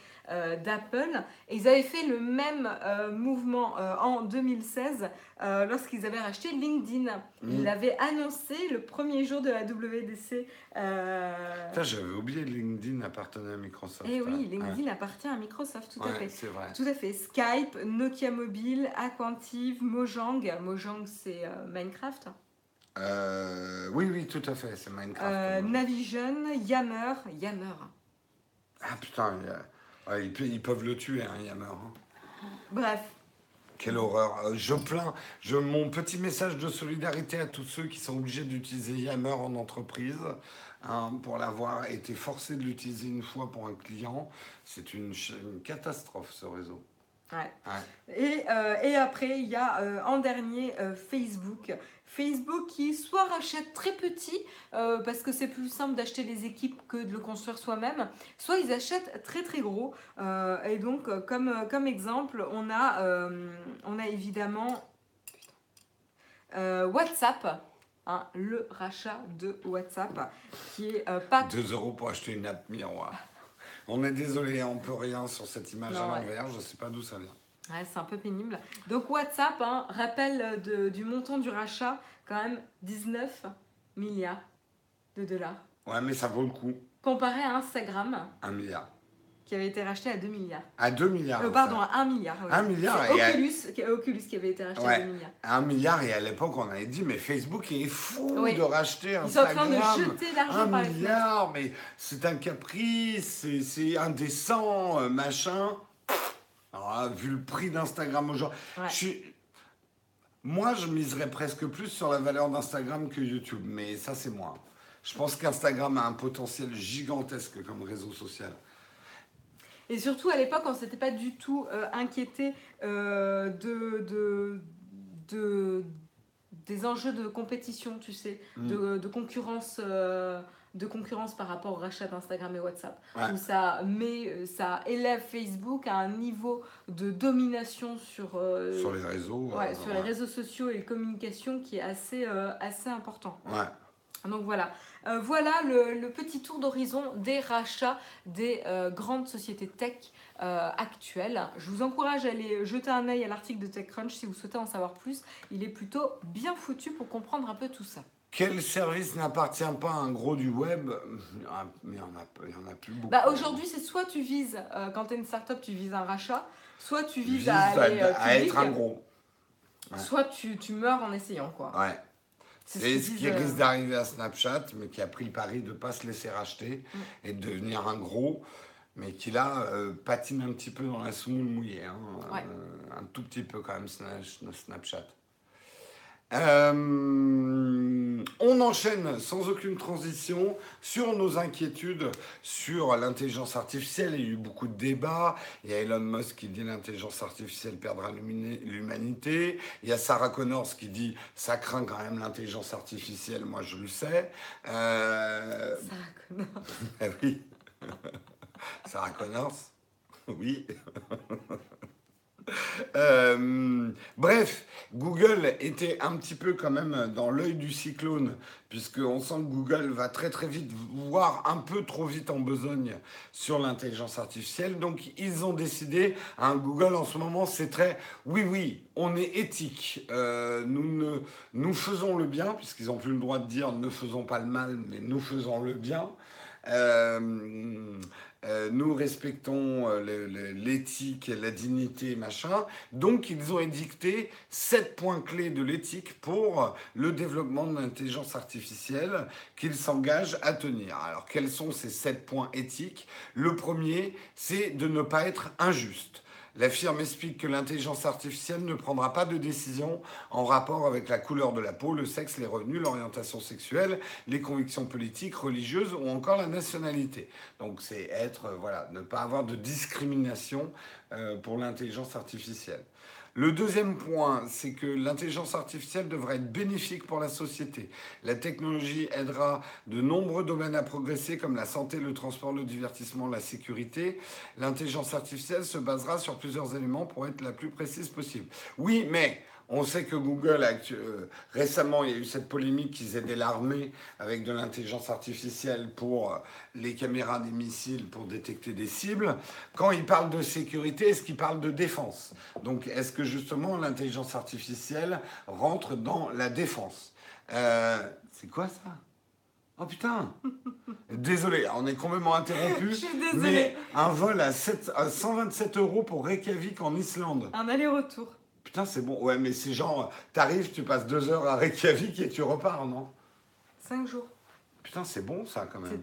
d'Apple. Et ils avaient fait le même euh, mouvement euh, en 2016 euh, lorsqu'ils avaient racheté LinkedIn. Ils Mm. l'avaient annoncé le premier jour de la. Euh... Putain, j'avais oublié LinkedIn appartenait à Microsoft. Et Eh oui, Ouais. LinkedIn appartient à Microsoft, tout à fait. c'est vrai. Tout à fait. Skype, Nokia Mobile, Aquantive, Mojang. Mojang, c'est euh, Minecraft. Euh, oui, oui, tout à fait, c'est Minecraft. Euh, Navision, Yammer. Yammer. Ah putain, il y a- ouais, ils, pe- ils peuvent le tuer, hein, Yammer. hein. Bref. Quelle horreur. Euh, Je plains, je, mon petit message de solidarité à tous ceux qui sont obligés d'utiliser Yammer en entreprise. hein, pour l'avoir été forcé de l'utiliser une fois pour un client, c'est une catastrophe ce réseau. Ouais. Ouais. Et, euh, et après, il y a euh, en dernier euh, Facebook. Facebook qui soit rachète très petit, parce que c'est plus simple d'acheter les équipes que de le construire soi-même, soit ils achètent très très gros. Et donc, comme, comme exemple, on a, on a évidemment WhatsApp. hein, le rachat de WhatsApp qui est pas 2 euros pour acheter une app miroir. On est désolé, on peut rien sur cette image Non, à ouais. l'envers, je sais pas d'où ça vient. Ouais, c'est un peu pénible. Donc WhatsApp, hein, rappel de- du montant du rachat, quand même 19 milliards de dollars. Ouais, mais ça vaut le coup. Comparé à Instagram, Un milliard. Qui avait été racheté à 2 milliards. À 2 milliards. Euh, pardon, à 1 milliard. oui. Un milliard, C'est et Oculus, qui- Oculus qui avait été racheté Ouais. à 2 milliards. Un milliard, et à l'époque, on avait dit, mais Facebook est fou Oui. de racheter Ils sont en Instagram. train de jeter l'argent par les fenêtres. milliard, mais c'est un caprice, c'est- indécent, euh, machin. Alors là, vu le prix d'Instagram aujourd'hui, Ouais. je suis- moi, je miserais presque plus sur la valeur d'Instagram que YouTube, mais ça, c'est moi. Je pense qu'Instagram a un potentiel gigantesque comme réseau social. Et surtout, à l'époque, on ne s'était pas du tout euh, inquiété euh, de, de, de- des enjeux de compétition, tu sais, Mm. de, de concurrence. euh, de concurrence par rapport au rachat d'Instagram et WhatsApp. Ouais. Où ça, met, ça élève Facebook à un niveau de domination sur, Sur les réseaux. ouais, sur les réseaux sociaux et les communications qui est assez, assez important. Donc voilà, Euh, voilà le, le petit tour d'horizon des rachats des euh, grandes sociétés tech euh, actuelles. Je vous encourage à aller jeter un œil à l'article de TechCrunch si vous souhaitez en savoir plus. Il est plutôt bien foutu pour comprendre un peu tout ça. Quel service n'appartient pas à un gros du web? Ah, Mais il n'y en, a- il y en a plus beaucoup. Bah, Aujourd'hui, c'est soit tu vises, quand tu es une startup, tu vises un rachat, soit tu vises Vise à aller à être un gros. Ouais. soit tu, tu meurs en essayant. quoi. Ouais. C'est ce qui risque d'arriver à Snapchat, mais qui a pris le pari de ne pas se laisser racheter Mm. et de devenir un gros, mais qui là euh, patine un petit peu dans la semoule mouillée. hein. Ouais. Euh, un tout petit peu quand même, Sna- Snapchat. Euh, on enchaîne sans aucune transition sur nos inquiétudes sur l'intelligence artificielle. Il y a eu beaucoup de débats. Il y a Elon Musk qui dit l'intelligence artificielle perdra l'humani- l'humanité. Il y a Sarah Connors qui dit ça craint quand même l'intelligence artificielle. Moi, je le sais. Euh, Sarah Connor. ah oui. Sarah Connors. Oui. Euh, bref, Google était un petit peu quand même dans l'œil du cyclone, puisqu'on sent que Google va très très vite, voire un peu trop vite en besogne sur l'intelligence artificielle. Donc ils ont décidé, hein, Google en ce moment c'est très, oui oui, on est éthique, Euh, nous, ne, nous faisons le bien, puisqu'ils n'ont plus le droit de dire ne faisons pas le mal, mais nous faisons le bien. Euh, euh, nous respectons euh, l'éthique, la dignité, machin. Donc, ils ont édicté sept points clés de l'éthique pour le développement de l'intelligence artificielle qu'ils s'engagent à tenir. Alors, quels sont ces sept points éthiques? Le premier, c'est de ne pas être injuste. La firme explique que l'intelligence artificielle ne prendra pas de décision en rapport avec la couleur de la peau, le sexe, les revenus, l'orientation sexuelle, les convictions politiques, religieuses ou encore la nationalité. Donc c'est être, euh, voilà, ne pas avoir de discrimination euh, pour l'intelligence artificielle. Le deuxième point, c'est que l'intelligence artificielle devrait être bénéfique pour la société. La technologie aidera de nombreux domaines à progresser comme la santé, le transport, le divertissement, la sécurité. L'intelligence artificielle se basera sur plusieurs éléments pour être la plus précise possible. Oui, mais on sait que Google, euh, récemment, il y a eu cette polémique qu'ils aidaient l'armée avec de l'intelligence artificielle pour euh, les caméras des missiles pour détecter des cibles. Quand ils parlent de sécurité, est-ce qu'ils parlent de défense? Donc, est-ce que justement l'intelligence artificielle rentre dans la défense? Euh, C'est quoi ça? Oh putain Désolé, on est complètement interrompu. Je suis désolée. Mais un vol à, 7 à 127 euros pour Reykjavik en Islande. Un aller-retour. Putain, c'est bon. Ouais, mais c'est genre, t'arrives, tu passes deux heures à Reykjavik et tu repars, non? 5 jours. Putain, c'est bon ça quand même.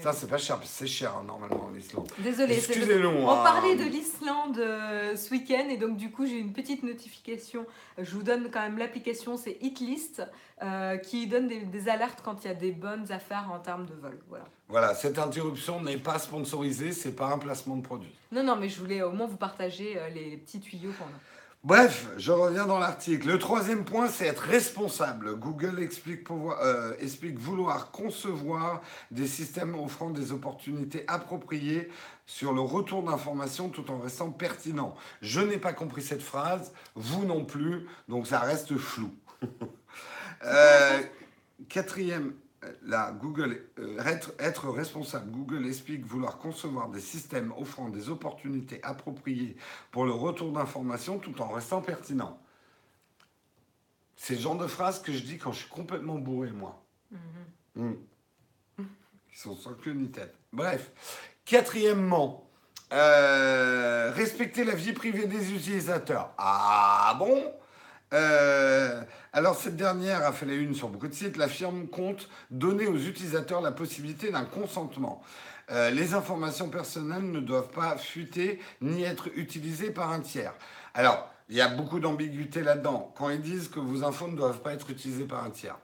Ça, c'est pas cher, c'est cher hein, normalement en Islande. Le- Excusez-nous. On hein. parlait de l'Islande euh, ce week-end et donc du coup j'ai une petite notification. Je vous donne quand même l'application, c'est Hitlist, euh, qui donne des, des alertes quand il y a des bonnes affaires en termes de vol. Voilà. Voilà, cette interruption n'est pas sponsorisée, c'est pas un placement de produit. Non, non, mais je voulais au moins vous partager euh, les petits tuyaux qu'on a. Bref, je reviens dans l'article. Le troisième point, c'est être responsable. Google explique, pouvoir- euh, explique vouloir concevoir des systèmes offrant des opportunités appropriées sur le retour d'informations tout en restant pertinent. Je n'ai pas compris cette phrase, vous non plus, donc ça reste flou. Euh, quatrième, là, Google, euh, être, être responsable. Google explique vouloir concevoir des systèmes offrant des opportunités appropriées pour le retour d'informations tout en restant pertinent. C'est le genre de phrase que je dis quand je suis complètement bourré, moi. Mm. Qui sont sans queue ni tête. Bref. Quatrièmement, euh, respecter la vie privée des utilisateurs. Ah bon? Euh, alors cette dernière a fait la une sur beaucoup de sites. La firme compte donner aux utilisateurs la possibilité d'un consentement. Euh, les informations personnelles ne doivent pas fuiter ni être utilisées par un tiers. Alors, il y a beaucoup d'ambiguïté là-dedans. Quand ils disent que vos infos ne doivent pas être utilisées par un tiers,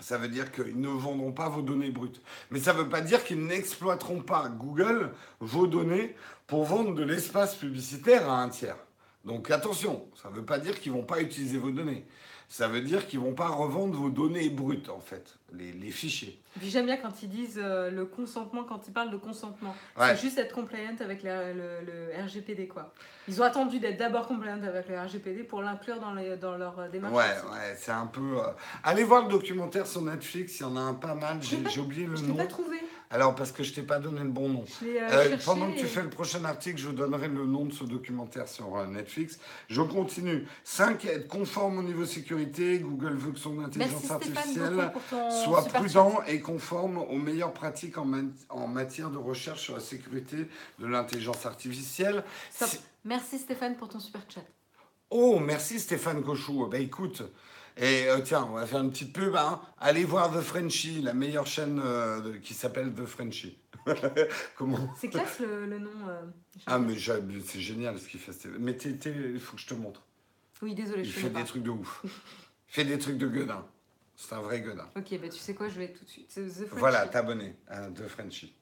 ça veut dire qu'ils ne vendront pas vos données brutes. Mais ça ne veut pas dire qu'ils n'exploiteront pas Google, vos données, pour vendre de l'espace publicitaire à un tiers. Donc attention, ça ne veut pas dire qu'ils ne vont pas utiliser vos données. Ça veut dire qu'ils ne vont pas revendre vos données brutes, en fait, les, les fichiers. Puis j'aime bien quand ils disent euh, le consentement, quand ils parlent de consentement. Ouais. C'est juste être compliant avec la- le, le RGPD, quoi. Ils ont attendu d'être d'abord compliant avec le RGPD pour l'inclure dans, les- dans leur euh, démarche. Ouais, ouais, c'est un peu... euh, Allez voir le documentaire sur Netflix, il y en a un pas mal, j'ai oublié le Je l'ai nom. pas trouvé. Alors, parce que je t'ai pas donné le bon nom. Euh, Euh, pendant que tu fais le prochain article, je vous donnerai le nom de ce documentaire sur euh, Netflix. Je continue. 5. Être conforme au niveau sécurité. Google veut que son intelligence Merci artificielle soit prudent et conforme aux meilleures pratiques en, ma- en matière de recherche sur la sécurité de l'intelligence artificielle. Merci Stéphane pour ton super chat. Oh, merci Stéphane Cochou. Ben écoute, et euh, tiens, on va faire une petite pub. hein. Allez voir The Frenchie, la meilleure chaîne euh, qui s'appelle The Frenchie. Comment C'est classe le, le nom. euh, Ah, mais j'ai- c'est génial ce qu'il fait. Mais il faut que je te montre. Oui, désolé, Il je fait des pas. trucs de ouf. Il fait des trucs de gueudin. C'est un vrai gueudin. Ok, bah tu sais quoi, je vais tout de suite. C'est The Frenchie. Voilà, t'abonner à The Frenchie.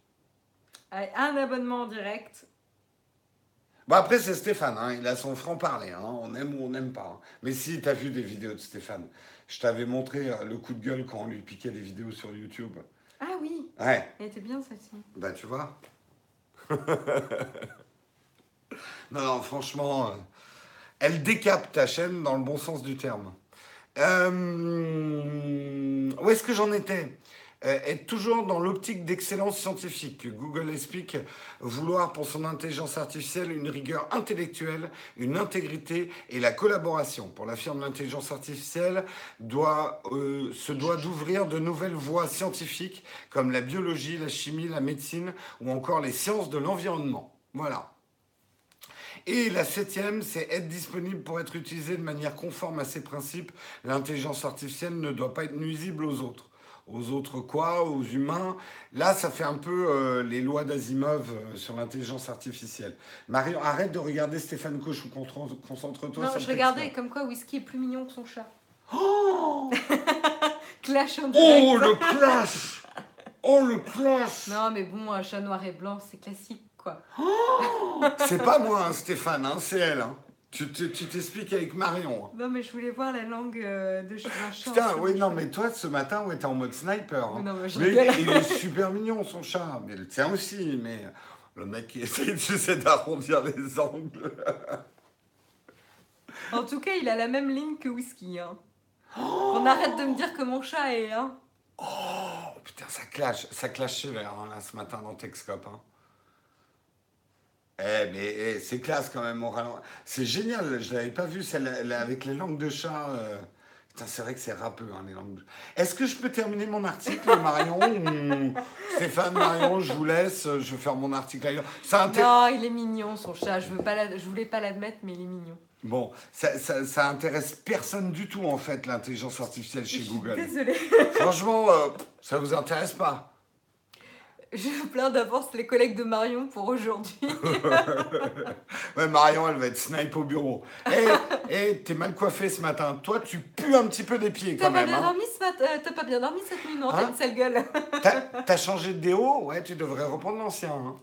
Allez, un abonnement en direct. Bon, après, c'est Stéphane. hein, Il a son franc-parler. hein, On aime ou on n'aime pas. hein. Mais si, t'as vu des vidéos de Stéphane. Je t'avais montré euh, le coup de gueule quand on lui piquait des vidéos sur YouTube. Ah oui, Ouais. elle était bien celle-ci. Bah, tu vois. non, non, franchement, euh, elle décape ta chaîne dans le bon sens du terme. Euh, où est-ce que j'en étais? Euh, Être toujours dans l'optique d'excellence scientifique. Google explique vouloir pour son intelligence artificielle une rigueur intellectuelle, une intégrité et la collaboration. Pour la firme l'intelligence artificielle doit, euh, se doit d'ouvrir de nouvelles voies scientifiques comme la biologie, la chimie, la médecine ou encore les sciences de l'environnement. Voilà. Et la septième, c'est être disponible pour être utilisé de manière conforme à ces principes. L'intelligence artificielle ne doit pas être nuisible aux autres. Aux autres quoi Aux humains Là, ça fait un peu euh, les lois d'Asimov euh, sur l'intelligence artificielle. Marion, arrête de regarder Stéphane Cochou, concentre- concentre-toi. Non, je regardais comme quoi Whisky est plus mignon que son chat. Oh Clash en Oh, direct. le clash Oh, le clash Non, mais bon, un chat noir et blanc, c'est classique, quoi. C'est pas moi, hein, Stéphane, hein, c'est elle. hein. Tu tu- tu t'expliques avec Marion. hein. Non, mais je voulais voir la langue euh, de chat. Putain, oui, non, mais toi, ce matin, ouais, t'es en mode sniper. hein. Non, mais je Mais il est super mignon, son chat. Mais le tien aussi, mais le mec qui essaie, tu sais, d'arrondir les angles. En tout cas, il a la même ligne que Whisky. Hein. Oh On arrête de me dire que mon chat est. Hein. Oh, putain, ça clash, ça clash sévère, hein, là, ce matin, dans Texcope. Hein. Eh, mais eh, c'est classe quand même, au ralenti. C'est génial, je l'avais pas vu, celle avec les langues de chat. euh. Putain, c'est vrai que c'est râpeux, hein, les langues. Est-ce que je peux terminer mon article, Marion ou- Stéphane, Marion, je vous laisse, je vais faire mon article ailleurs. Ça Non, il est mignon son chat. Je veux pas, la- je voulais pas l'admettre, mais il est mignon. Bon, ça, ça, ça intéresse personne du tout, en fait, l'intelligence artificielle chez Google. Désolée. Franchement, euh, ça vous intéresse pas? Je plains d'avance les collègues de Marion pour aujourd'hui. Ouais, Marion, elle va être snipe au bureau. Eh, eh, t'es mal coiffé ce matin. Toi, tu pues un petit peu des pieds T'as quand pas même. bien hein. dormi ce matin euh, T'as pas bien dormi cette nuit Non, t'as Hein une sale gueule. T'as t'as changé de déo? Ouais, tu devrais reprendre l'ancien. hein.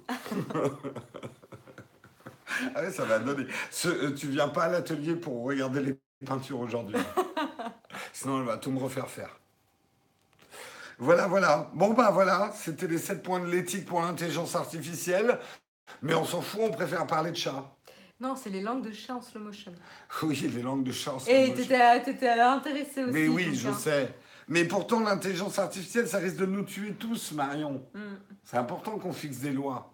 ah ouais, ça va donner. Ce- euh, tu viens pas à l'atelier pour regarder les peintures aujourd'hui. Sinon, elle va tout me refaire faire. Voilà, voilà. Bon, bah voilà, c'était les 7 points de l'éthique pour l'intelligence artificielle. Mais on s'en fout, on préfère parler de chat. Non, c'est les langues de chat en slow motion. Oui, les langues de chat. en slow Et motion. t'étais t'étais intéressé aussi. Mais oui, je sais. Mais pourtant, l'intelligence artificielle, ça risque de nous tuer tous, Marion. Mm. C'est important qu'on fixe des lois.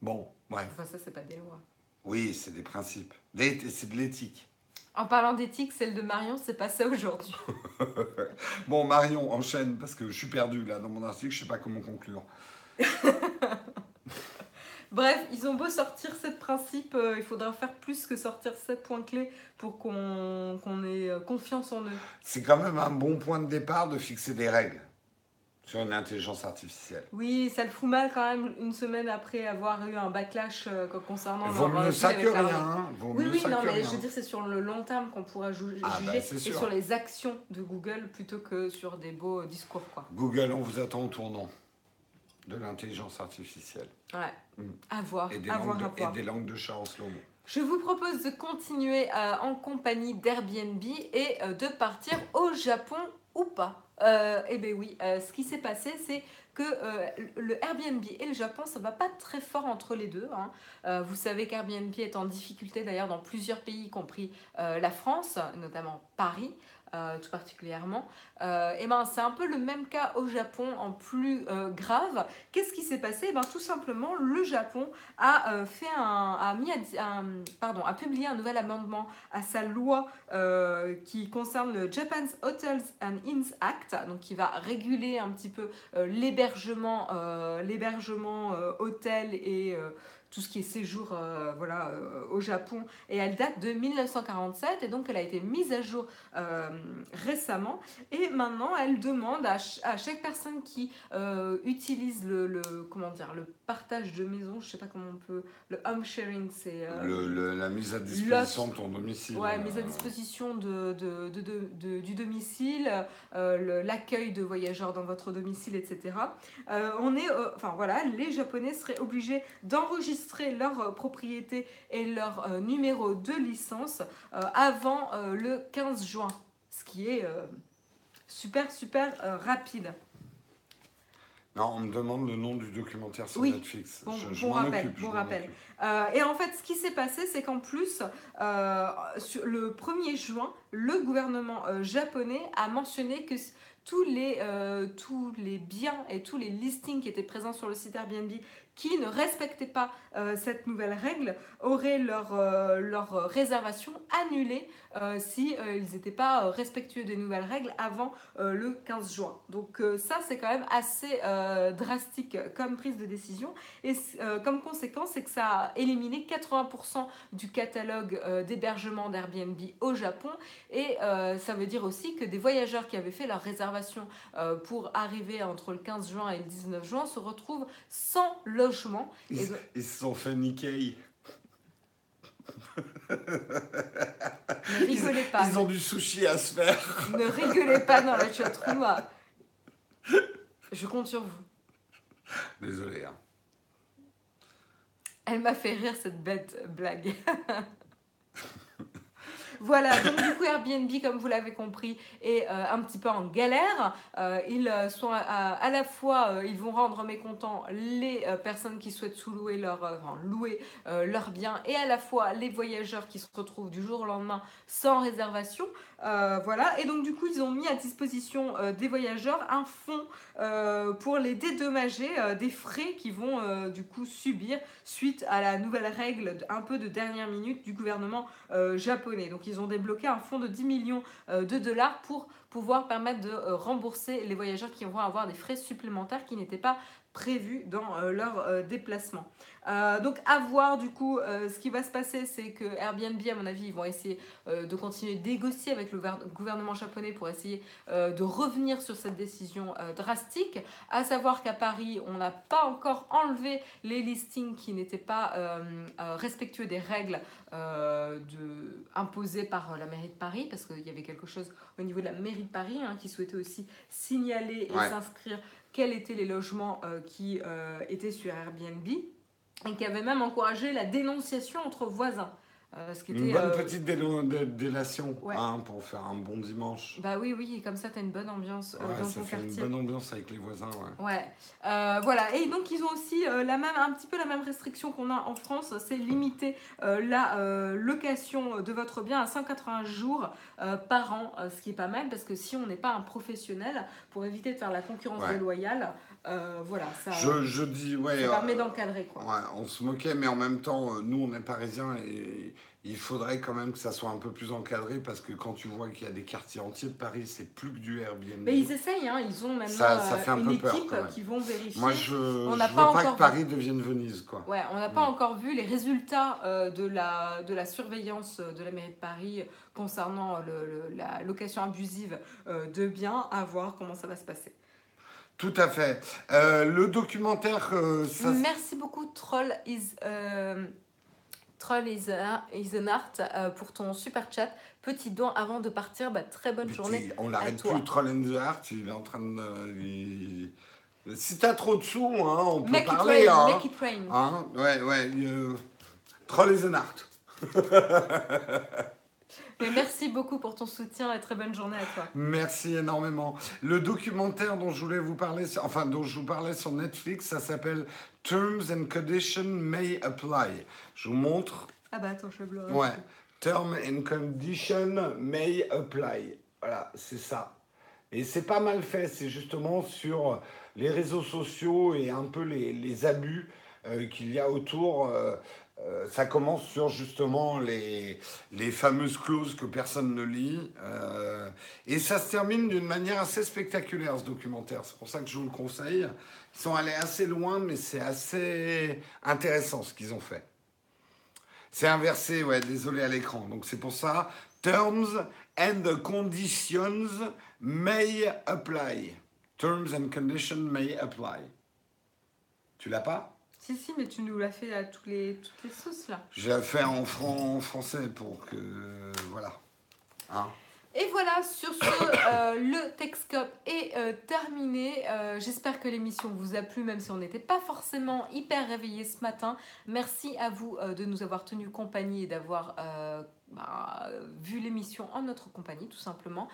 Bon, ouais. Enfin, ça, c'est pas des lois. Oui, c'est des principes. C'est de l'éthique. En parlant d'éthique, celle de Marion, c'est pas ça aujourd'hui. Bon, Marion, enchaîne, parce que je suis perdu là dans mon article, je sais pas comment conclure. Bref, ils ont beau sortir sept principes, euh, il faudra faire plus que sortir sept points clés pour qu'on ait euh, confiance en eux. C'est quand même un bon point de départ de fixer des règles sur une intelligence artificielle. Oui, ça le fout mal quand même une semaine après avoir eu un backlash euh, concernant Vaut leur, euh, mieux ça que rien. hein. Vaut Oui, mieux oui, ça non, que mais rien. je veux dire, c'est sur le long terme qu'on pourra ju- juger Ah, bah, et sûr. sur les actions de Google plutôt que sur des beaux euh, discours, quoi. Google, on vous attend au tournant de l'intelligence artificielle. Ouais, Mm. à voir, Et des, à voir, langues à de, et des langues de chat en slow Je vous propose de continuer euh, en compagnie d'Airbnb et euh, de partir au Japon ou pas. Euh, eh bien oui, euh, ce qui s'est passé, c'est que euh, le Airbnb et le Japon, ça va pas très fort entre les deux. hein. Vous savez qu'Airbnb est en difficulté d'ailleurs dans plusieurs pays, y compris la France, notamment Paris. Euh, tout particulièrement. Euh, et ben, c'est un peu le même cas au Japon en plus euh, grave. Qu'est-ce qui s'est passé? Eh ben, Tout simplement, le Japon a fait un, a mis pardon, a publié un nouvel amendement à sa loi qui concerne le Japan's Hotels and Inns Act, donc qui va réguler un petit peu l'hébergement, l'hébergement hôtel et tout ce qui est séjour euh, voilà, euh, au Japon. Et elle date de 1947 et donc elle a été mise à jour euh, récemment. Et maintenant, elle demande à, ch- à chaque personne qui utilise le, le- comment dire, le partage de maison, je sais pas comment on peut, le home sharing, c'est la mise à disposition de ton domicile. Ouais, mise à disposition de, de- de- de- de- du domicile, le- l'accueil de voyageurs dans votre domicile, etc. On est, enfin voilà, les Japonais seraient obligés d'enregistrer leur euh, propriété et leur euh, numéro de licence euh, avant le 15 juin, ce qui est super super rapide. Non, on me demande le nom du documentaire sur Oui. Netflix. Bon- je je bon rappel, occupe. bon rappel. Euh, et en fait, ce qui s'est passé, c'est qu'en plus, euh, sur le 1er juin, le gouvernement euh, japonais a mentionné que tous les, tous les biens et tous les listings qui étaient présents sur le site Airbnb qui ne respectaient pas euh, cette nouvelle règle auraient leur, euh, leur réservation annulée euh, si euh, ils n'étaient pas euh, respectueux des nouvelles règles avant le 15 juin. Donc ça, c'est quand même assez drastique comme prise de décision. Et comme conséquence, c'est que ça a éliminé 80% du catalogue d'hébergement d'Airbnb au Japon. Et ça veut dire aussi que des voyageurs qui avaient fait leur réservation pour arriver entre le 15 juin et le 19 juin se retrouvent sans logement. Et Ils, donc- ils se sont fait niquer. Ne rigolez pas. Ils ont du sushi à se faire. Ne rigolez pas dans la chatroom. Je compte sur vous. Désolé. hein. Elle m'a fait rire cette bête blague. Voilà, donc du coup Airbnb, comme vous l'avez compris, est euh, un petit peu en galère. Euh, ils euh, sont à, la fois, ils vont rendre mécontents les personnes qui souhaitent leur, louer leurs biens, et à la fois les voyageurs qui se retrouvent du jour au lendemain sans réservation. Euh, voilà, et donc du coup, ils ont mis à disposition euh, des voyageurs un fonds euh, pour les dédommager des frais qu'ils vont du coup subir suite à la nouvelle règle un peu de dernière minute du gouvernement japonais. Donc ils ont débloqué un fonds de 10 millions de dollars pour pouvoir permettre de rembourser les voyageurs qui vont avoir des frais supplémentaires qui n'étaient pas prévus dans euh, leur euh, déplacement. Euh, donc à voir du coup euh, ce qui va se passer c'est que Airbnb à mon avis ils vont essayer de continuer de négocier avec le gouver- gouvernement japonais pour essayer de revenir sur cette décision drastique. À savoir qu'à Paris, on n'a pas encore enlevé les listings qui n'étaient pas respectueux des règles de, imposées par la mairie de Paris, parce qu'il y avait quelque chose au niveau de la mairie de Paris hein, qui souhaitait aussi signaler et Ouais. Quels étaient les logements euh, qui euh, étaient sur Airbnb et qui avait même encouragé la dénonciation entre voisins. Euh, ce qui Une était, bonne euh, petite délo- dé- délation Ouais. hein, pour faire un bon dimanche. Bah oui, oui, comme ça, tu as une bonne ambiance euh, Ouais, dans ça ton fait une quartier. bonne ambiance avec les voisins. Ouais. Ouais, Euh, voilà. Et donc ils ont aussi la même, un petit peu la même restriction qu'on a en France, c'est limiter la location de votre bien à 180 jours par an, ce qui est pas mal parce que si on n'est pas un professionnel, pour éviter de faire la concurrence déloyale, voilà, ça, Je, je dis, ouais, ça permet d'encadrer on se moquait, mais en même temps, nous, on est parisiens et il faudrait quand même que ça soit un peu plus encadré parce que quand tu vois qu'il y a des quartiers entiers de Paris, c'est plus que du Airbnb. Mais ils essayent, hein, ils ont maintenant Ça- ça euh, fait un une peu équipe qui vont vérifier. Moi, je ne veux pas que Paris devienne Venise, quoi. Ouais, on n'a pas Mm. encore vu les résultats euh, de, la, de la surveillance euh, de la mairie de Paris concernant le- le- la location abusive euh, de biens, à voir comment ça va se passer. Tout à fait. Euh, le documentaire, ça, Merci beaucoup Troll is, Troll art euh, pour ton super chat. Petit don avant de partir, bah, très bonne journée. on l'arrête plus, Troll and the Heart, il est en train de... il- Si t'as trop de sous, hein, on peut Make it parler. rain, hein. make it rain. Hein, ouais, ouais. euh, Troll is an art. Mais merci beaucoup pour ton soutien et très bonne journée à toi. Merci énormément. Le documentaire dont je voulais vous parler, enfin dont je vous parlais sur Netflix, ça s'appelle Terms and Conditions May Apply. Je vous montre. Ah bah attends, je bleurer. Ouais. Terms and Conditions May Apply. Voilà, c'est ça. Et c'est pas mal fait. C'est justement sur les réseaux sociaux et un peu les, les abus euh, qu'il y a autour. euh, euh, ça commence sur justement les, les fameuses clauses que personne ne lit. euh, et ça se termine d'une manière assez spectaculaire, ce documentaire. C'est pour ça que je vous le conseille. Ils sont allés assez loin, mais c'est assez intéressant ce qu'ils ont fait. C'est inversé, ouais, désolé à l'écran. Donc c'est pour ça. Terms and conditions may apply. Terms and conditions may apply. Tu l'as pas? Si, si, mais tu nous l'as fait à tous les, toutes les sauces là. Je l'ai fait en, fran- en français pour que. Voilà. Hein? Et voilà, sur ce, euh, le Texcope est euh, terminé. Euh, J'espère que l'émission vous a plu, même si on n'était pas forcément hyper réveillés ce matin. Merci à vous de nous avoir tenu compagnie et d'avoir bah, vu l'émission en notre compagnie, tout simplement.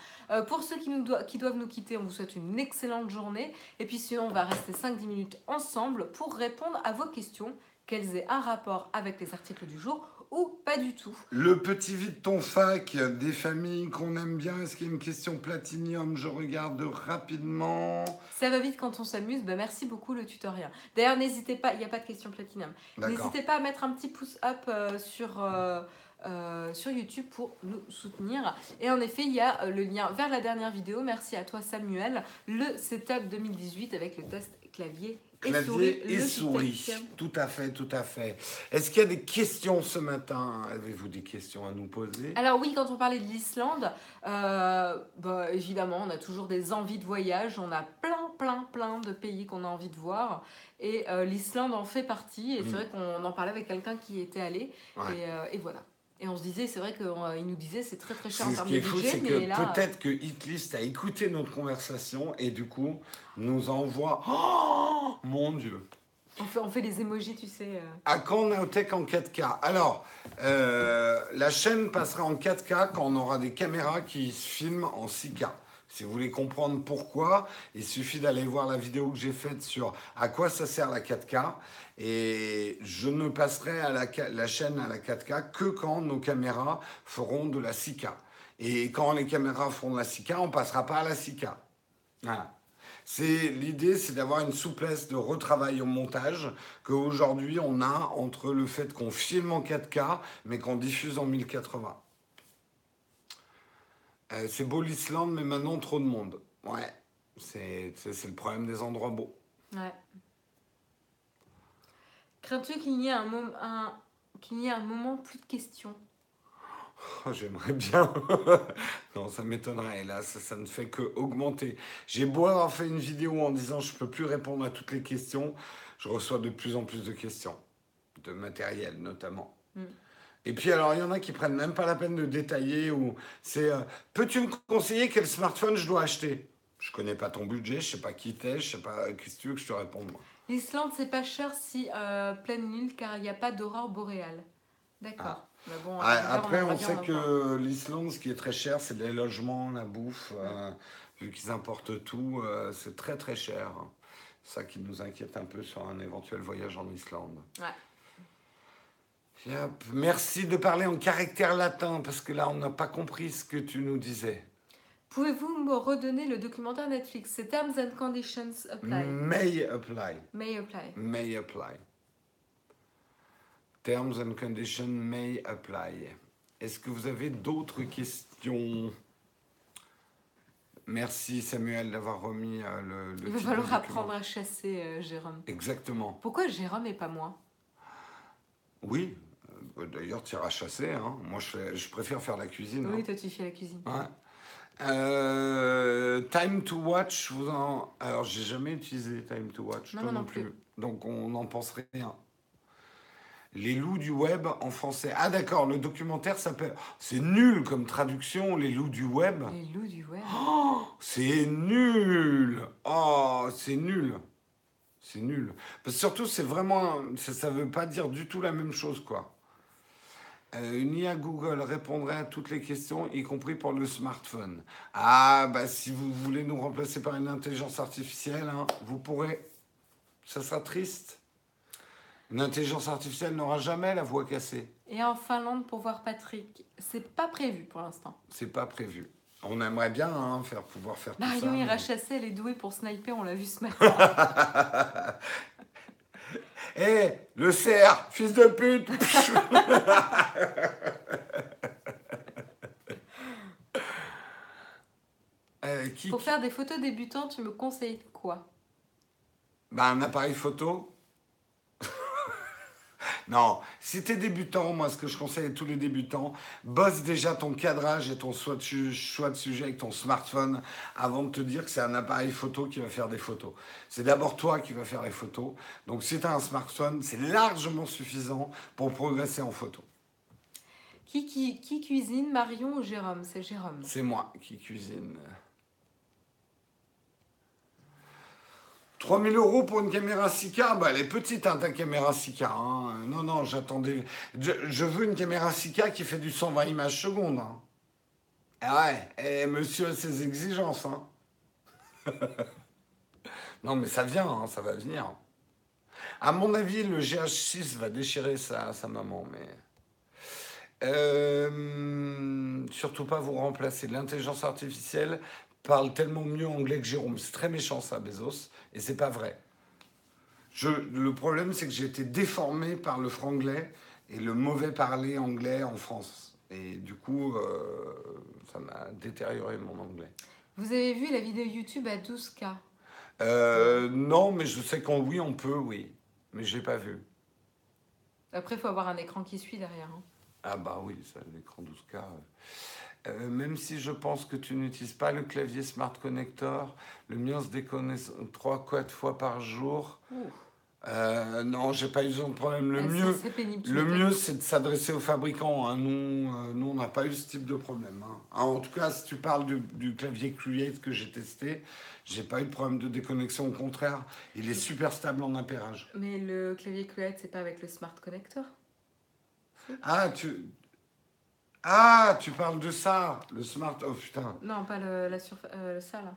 Pour ceux qui, qui doivent nous quitter, on vous souhaite une excellente journée. Et puis sinon, on va rester 5-10 minutes ensemble pour répondre à vos questions, qu'elles aient un rapport avec les articles du jour ou pas du tout. Le petit vide ton fac, des familles qu'on aime bien. Est-ce qu'il y a une question platinium Je regarde rapidement? Ça va vite quand on s'amuse. Bah, merci beaucoup le tutoriel. D'ailleurs, n'hésitez pas, il n'y a pas de question platinum. N'hésitez pas à mettre un petit pouce up euh, sur, euh, euh, sur YouTube pour nous soutenir. Et en effet, il y a le lien vers la dernière vidéo. Merci à toi Samuel. Le setup 2018 avec le test clavier et souris. Et. Tout à fait, tout à fait. Est-ce qu'il y a des questions ce matin? Avez-vous des questions à nous poser? Alors oui, quand on parlait de l'Islande, euh, bah, évidemment, on a toujours des envies de voyage. On a plein, plein, plein de pays qu'on a envie de voir. Et euh, l'Islande en fait partie. Et c'est Mm. vrai qu'on en parlait avec quelqu'un qui y était allé. Ouais. Et, euh, et voilà. Et on se disait, c'est vrai qu'il nous disait, c'est très très cher en termes qui de est fou, budget. c'est que là, peut-être que Hitlist a écouté notre conversation et du coup nous envoie. Oh mon Dieu on fait, on fait des emojis, tu sais. euh. À quand Naotech en 4K Alors, euh, la chaîne passera en 4K quand on aura des caméras qui se filment en 6K. Si vous voulez comprendre pourquoi, il suffit d'aller voir la vidéo que j'ai faite sur à quoi ça sert la 4K. Et je ne passerai à la, chaîne à la 4K que quand nos caméras feront de la 6K. Et quand les caméras feront de la 6K, on passera pas à la 6K. Voilà. L'idée, c'est d'avoir une souplesse de retravail au montage qu'aujourd'hui on a entre le fait qu'on filme en 4K mais qu'on diffuse en 1080. Euh, c'est beau l'Islande, mais maintenant trop de monde. Ouais, c'est c'est- le problème des endroits beaux. Ouais. Crains-tu qu'il n'y ait un, mom- un- qu'il n'y ait un moment plus de questions? Oh, J'aimerais bien. non, ça m'étonnerait. Là, ça, ça ne fait que augmenter. J'ai beau avoir fait une vidéo en disant je peux plus répondre à toutes les questions, je reçois de plus en plus de questions, de matériel notamment. Mm. Et puis alors, il y en a qui prennent même pas la peine de détailler ou c'est euh, peux-tu me conseiller quel smartphone je dois acheter? Je connais pas ton budget, je sais pas qui t'es, je sais pas qu'est-ce que tu veux que je te réponde moi? L'Islande, c'est pas cher si euh, pleine lune car il n'y a pas d'aurore boréale. D'accord. Bah bon, Ah, après, on sait que l'Islande, ce qui est très cher, c'est les logements, la bouffe. euh, vu qu'ils importent tout, euh, c'est très très cher. Ça qui nous inquiète un peu sur un éventuel voyage en Islande. Ouais. Yep. Merci de parler en caractère latin, parce que là, on n'a pas compris ce que tu nous disais. Pouvez-vous me redonner le documentaire Netflix? C'est Terms and Conditions Apply. May apply. May apply. May apply. Terms and conditions may apply. Est-ce que vous avez d'autres questions? Merci Samuel d'avoir remis euh, le, le Il va falloir apprendre à chasser, euh, Jérôme. Exactement. Pourquoi Jérôme et pas moi? Oui. Euh, D'ailleurs, tu iras chasser. Hein. Moi, je, fais- je préfère faire la cuisine. Oui, hein. toi tu fais la cuisine. Ouais. Euh, time to watch, vous en... alors j'ai jamais utilisé Time to watch, Non, toi non, non plus. plus. Donc on n'en pense rien. Les loups du web en français. Ah d'accord, le documentaire s'appelle. C'est nul comme traduction, les loups du web. Les loups du web. Oh, c'est nul. Oh, c'est nul. C'est nul. Parce que surtout, c'est vraiment. Ça, ça veut pas dire du tout la même chose, quoi. Euh, une IA Google répondrait à toutes les questions, y compris pour le smartphone. Ah, bah si vous voulez nous remplacer par une intelligence artificielle, hein, vous pourrez. Ça sera triste. Une intelligence artificielle n'aura jamais la voix cassée. Et en Finlande pour voir Patrick. C'est pas prévu pour l'instant. C'est pas prévu. On aimerait bien hein, faire pouvoir faire tout ça. Marion ira mais- chasser, elle est douée pour sniper, on l'a vu ce matin. Eh, le cerf, fils de pute. Euh, qui, pour faire des photos débutants, tu me conseilles quoi? Bah, un appareil photo Non, si t'es débutant, moi ce que je conseille à tous les débutants, bosse déjà ton cadrage et ton choix de, su- choix de sujet avec ton smartphone avant de te dire que c'est un appareil photo qui va faire des photos. C'est d'abord toi qui vas faire les photos. Donc si tu as un smartphone, c'est largement suffisant pour progresser en photo. qui, qui, qui cuisine, Marion ou Jérôme? C'est Jérôme. C'est moi qui cuisine. 3000 euros pour une caméra 4K, bah, elle est petite hein, ta caméra 4K. hein. Non, non, j'attendais. Je, veux une caméra 6K qui fait du 120 images secondes. hein. Ah ouais, et monsieur a ses exigences. hein. non, mais ça vient, hein, ça va venir. À mon avis, le GH6 va déchirer sa, sa maman, mais. Euh, surtout pas vous remplacer. L'intelligence artificielle parle tellement mieux anglais que Jérôme. C'est très méchant ça, Bezos, et c'est pas vrai. Je, le problème, c'est que j'ai été déformé par le franglais et le mauvais parler anglais en France. Et du coup, euh, ça m'a détérioré mon anglais. Vous avez vu la vidéo YouTube à 12K Euh, non, mais je sais qu'en oui, on peut, oui. Mais j'ai pas vu. Après, il faut avoir un écran qui suit derrière. hein. Ah bah oui, ça, l'écran 12K. euh. Euh, même si je pense que tu n'utilises pas le clavier Smart Connector, le mien se déconnecte 3-4 fois par jour. Ouh. Euh, non, j'ai pas eu ce problème. Le Ah, mieux, pénible, le mieux, c'est de s'adresser aux fabricants. hein. Nous, euh, nous, on n'a pas eu ce type de problème. hein. Ah, en tout cas, si tu parles du, du clavier Create que j'ai testé, j'ai pas eu de problème de déconnexion. Au contraire, il est super stable en appairage. Mais le clavier Create, c'est pas avec le Smart Connector? Ah, tu, ah, tu parles de ça, le smart. Oh putain. Non, pas le, la euh, ça là.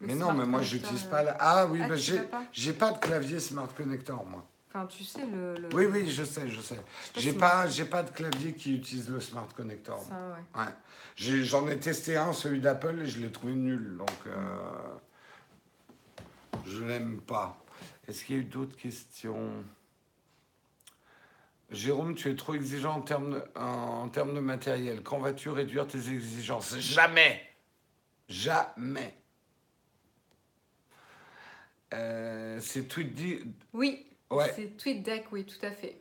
Le Mais non, mais moi, j'utilise euh, pas la... Ah oui, Ah, bah, j'ai, pas j'ai pas de clavier Smart Connector, moi. Enfin, tu sais, le. le- Oui, oui, je sais, je sais. J'ai si- pas, j'ai pas de clavier qui utilise le Smart Connector. Ça, ouais. Ouais. J'ai- J'en ai, testé un, celui d'Apple, et je l'ai trouvé nul. Donc, euh, je l'aime pas. Est-ce qu'il y a eu d'autres questions? Jérôme, tu es trop exigeant en termes de, en, termes de matériel. Quand vas-tu réduire tes exigences? Jamais Jamais Euh, C'est TweetDeck. Oui, Ouais. c'est TweetDeck, oui, tout à fait.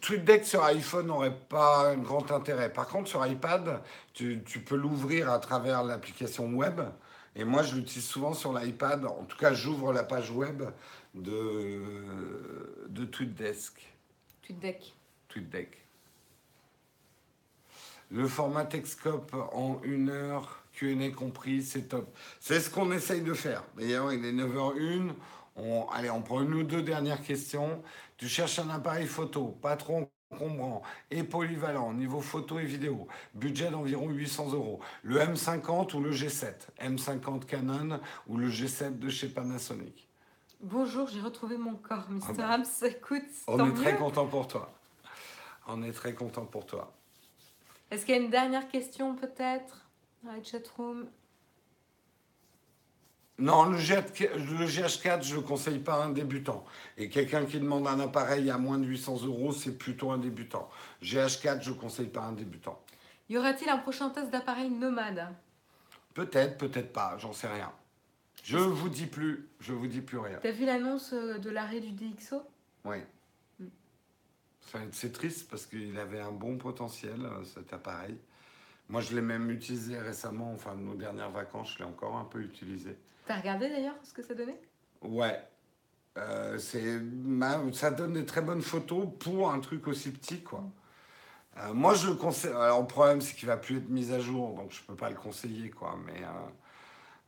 TweetDeck sur iPhone n'aurait pas un grand intérêt. Par contre, sur iPad, tu, tu peux l'ouvrir à travers l'application web. Et moi, je l'utilise souvent sur l'iPad. En tout cas, j'ouvre la page web de, de TweetDesk. TweetDeck. TweetDeck. Le format Texcope en une heure, Q&A compris, c'est top. C'est ce qu'on essaye de faire. D'ailleurs, il est 9h01. On, allez, on prend une ou deux dernières questions. Tu cherches un appareil photo, pas trop encombrant et polyvalent, niveau photo et vidéo. Budget d'environ 800 euros. Le M50 ou le G7 M50 Canon ou le G7 de chez Panasonic? Bonjour, j'ai retrouvé mon corps, Mr. Ah bah. Hams. Écoute, On tant est très content pour toi. On est très content pour toi. Est-ce qu'il y a une dernière question, peut-être dans la chatroom? Non, le, G- le GH4, je ne le conseille pas à un débutant. Et quelqu'un qui demande un appareil à moins de 800 euros, c'est plutôt un débutant. GH4, je ne conseille pas à un débutant. Y aura-t-il un prochain test d'appareil nomade? Peut-être, peut-être pas, j'en sais rien. Je vous dis plus, je vous dis plus rien. T'as vu l'annonce euh, de l'arrêt du DxO Oui. Mm. C'est triste parce qu'il avait un bon potentiel, euh, cet appareil. Moi, je l'ai même utilisé récemment, enfin, nos dernières vacances, je l'ai encore un peu utilisé. T'as regardé d'ailleurs ce que ça donnait? Ouais. Euh, c'est, ça donne des très bonnes photos pour un truc aussi petit, quoi. Euh, moi, je le conseille. Alors, le problème, c'est qu'il va plus être mis à jour, donc je peux pas le conseiller, quoi. Mais euh,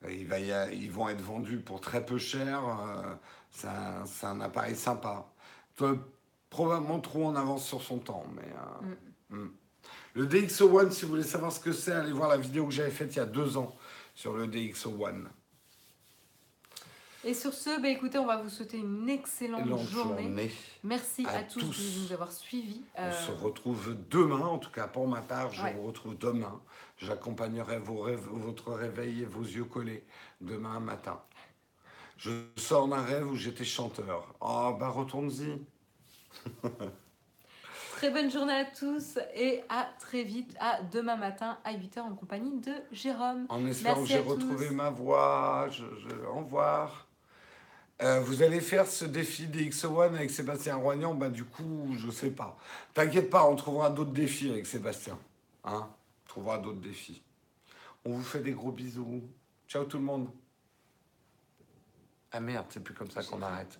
il va y a- ils vont être vendus pour très peu cher. euh, c'est, un, c'est un appareil sympa. Probablement trop en avance sur son temps, mais. euh, mm. Le DxO One, si vous voulez savoir ce que c'est, allez voir la vidéo que j'avais faite il y a deux ans sur le DxO One. Et sur ce, bah, écoutez, on va vous souhaiter une excellente journée. journée. Merci À à, tous, tous. de nous avoir suivis. On Euh, se retrouve demain, en tout cas pour ma part, je Ouais. vous retrouve demain. J'accompagnerai vos rêves- votre réveil et vos yeux collés demain matin. Je sors d'un rêve où j'étais chanteur. Oh, bah retourne-y. Très bonne journée à tous et à très vite, à demain matin à 8h en compagnie de Jérôme. En espérant que j'ai retrouvé ma voix. Je, je- au revoir. Euh, vous allez faire ce défi des X1 avec Sébastien Roignan Bah du coup, je sais pas. T'inquiète pas, on trouvera d'autres défis avec Sébastien. Hein on trouvera d'autres défis. On vous fait des gros bisous. Ciao tout le monde. Ah merde, c'est plus comme ça qu'on arrête.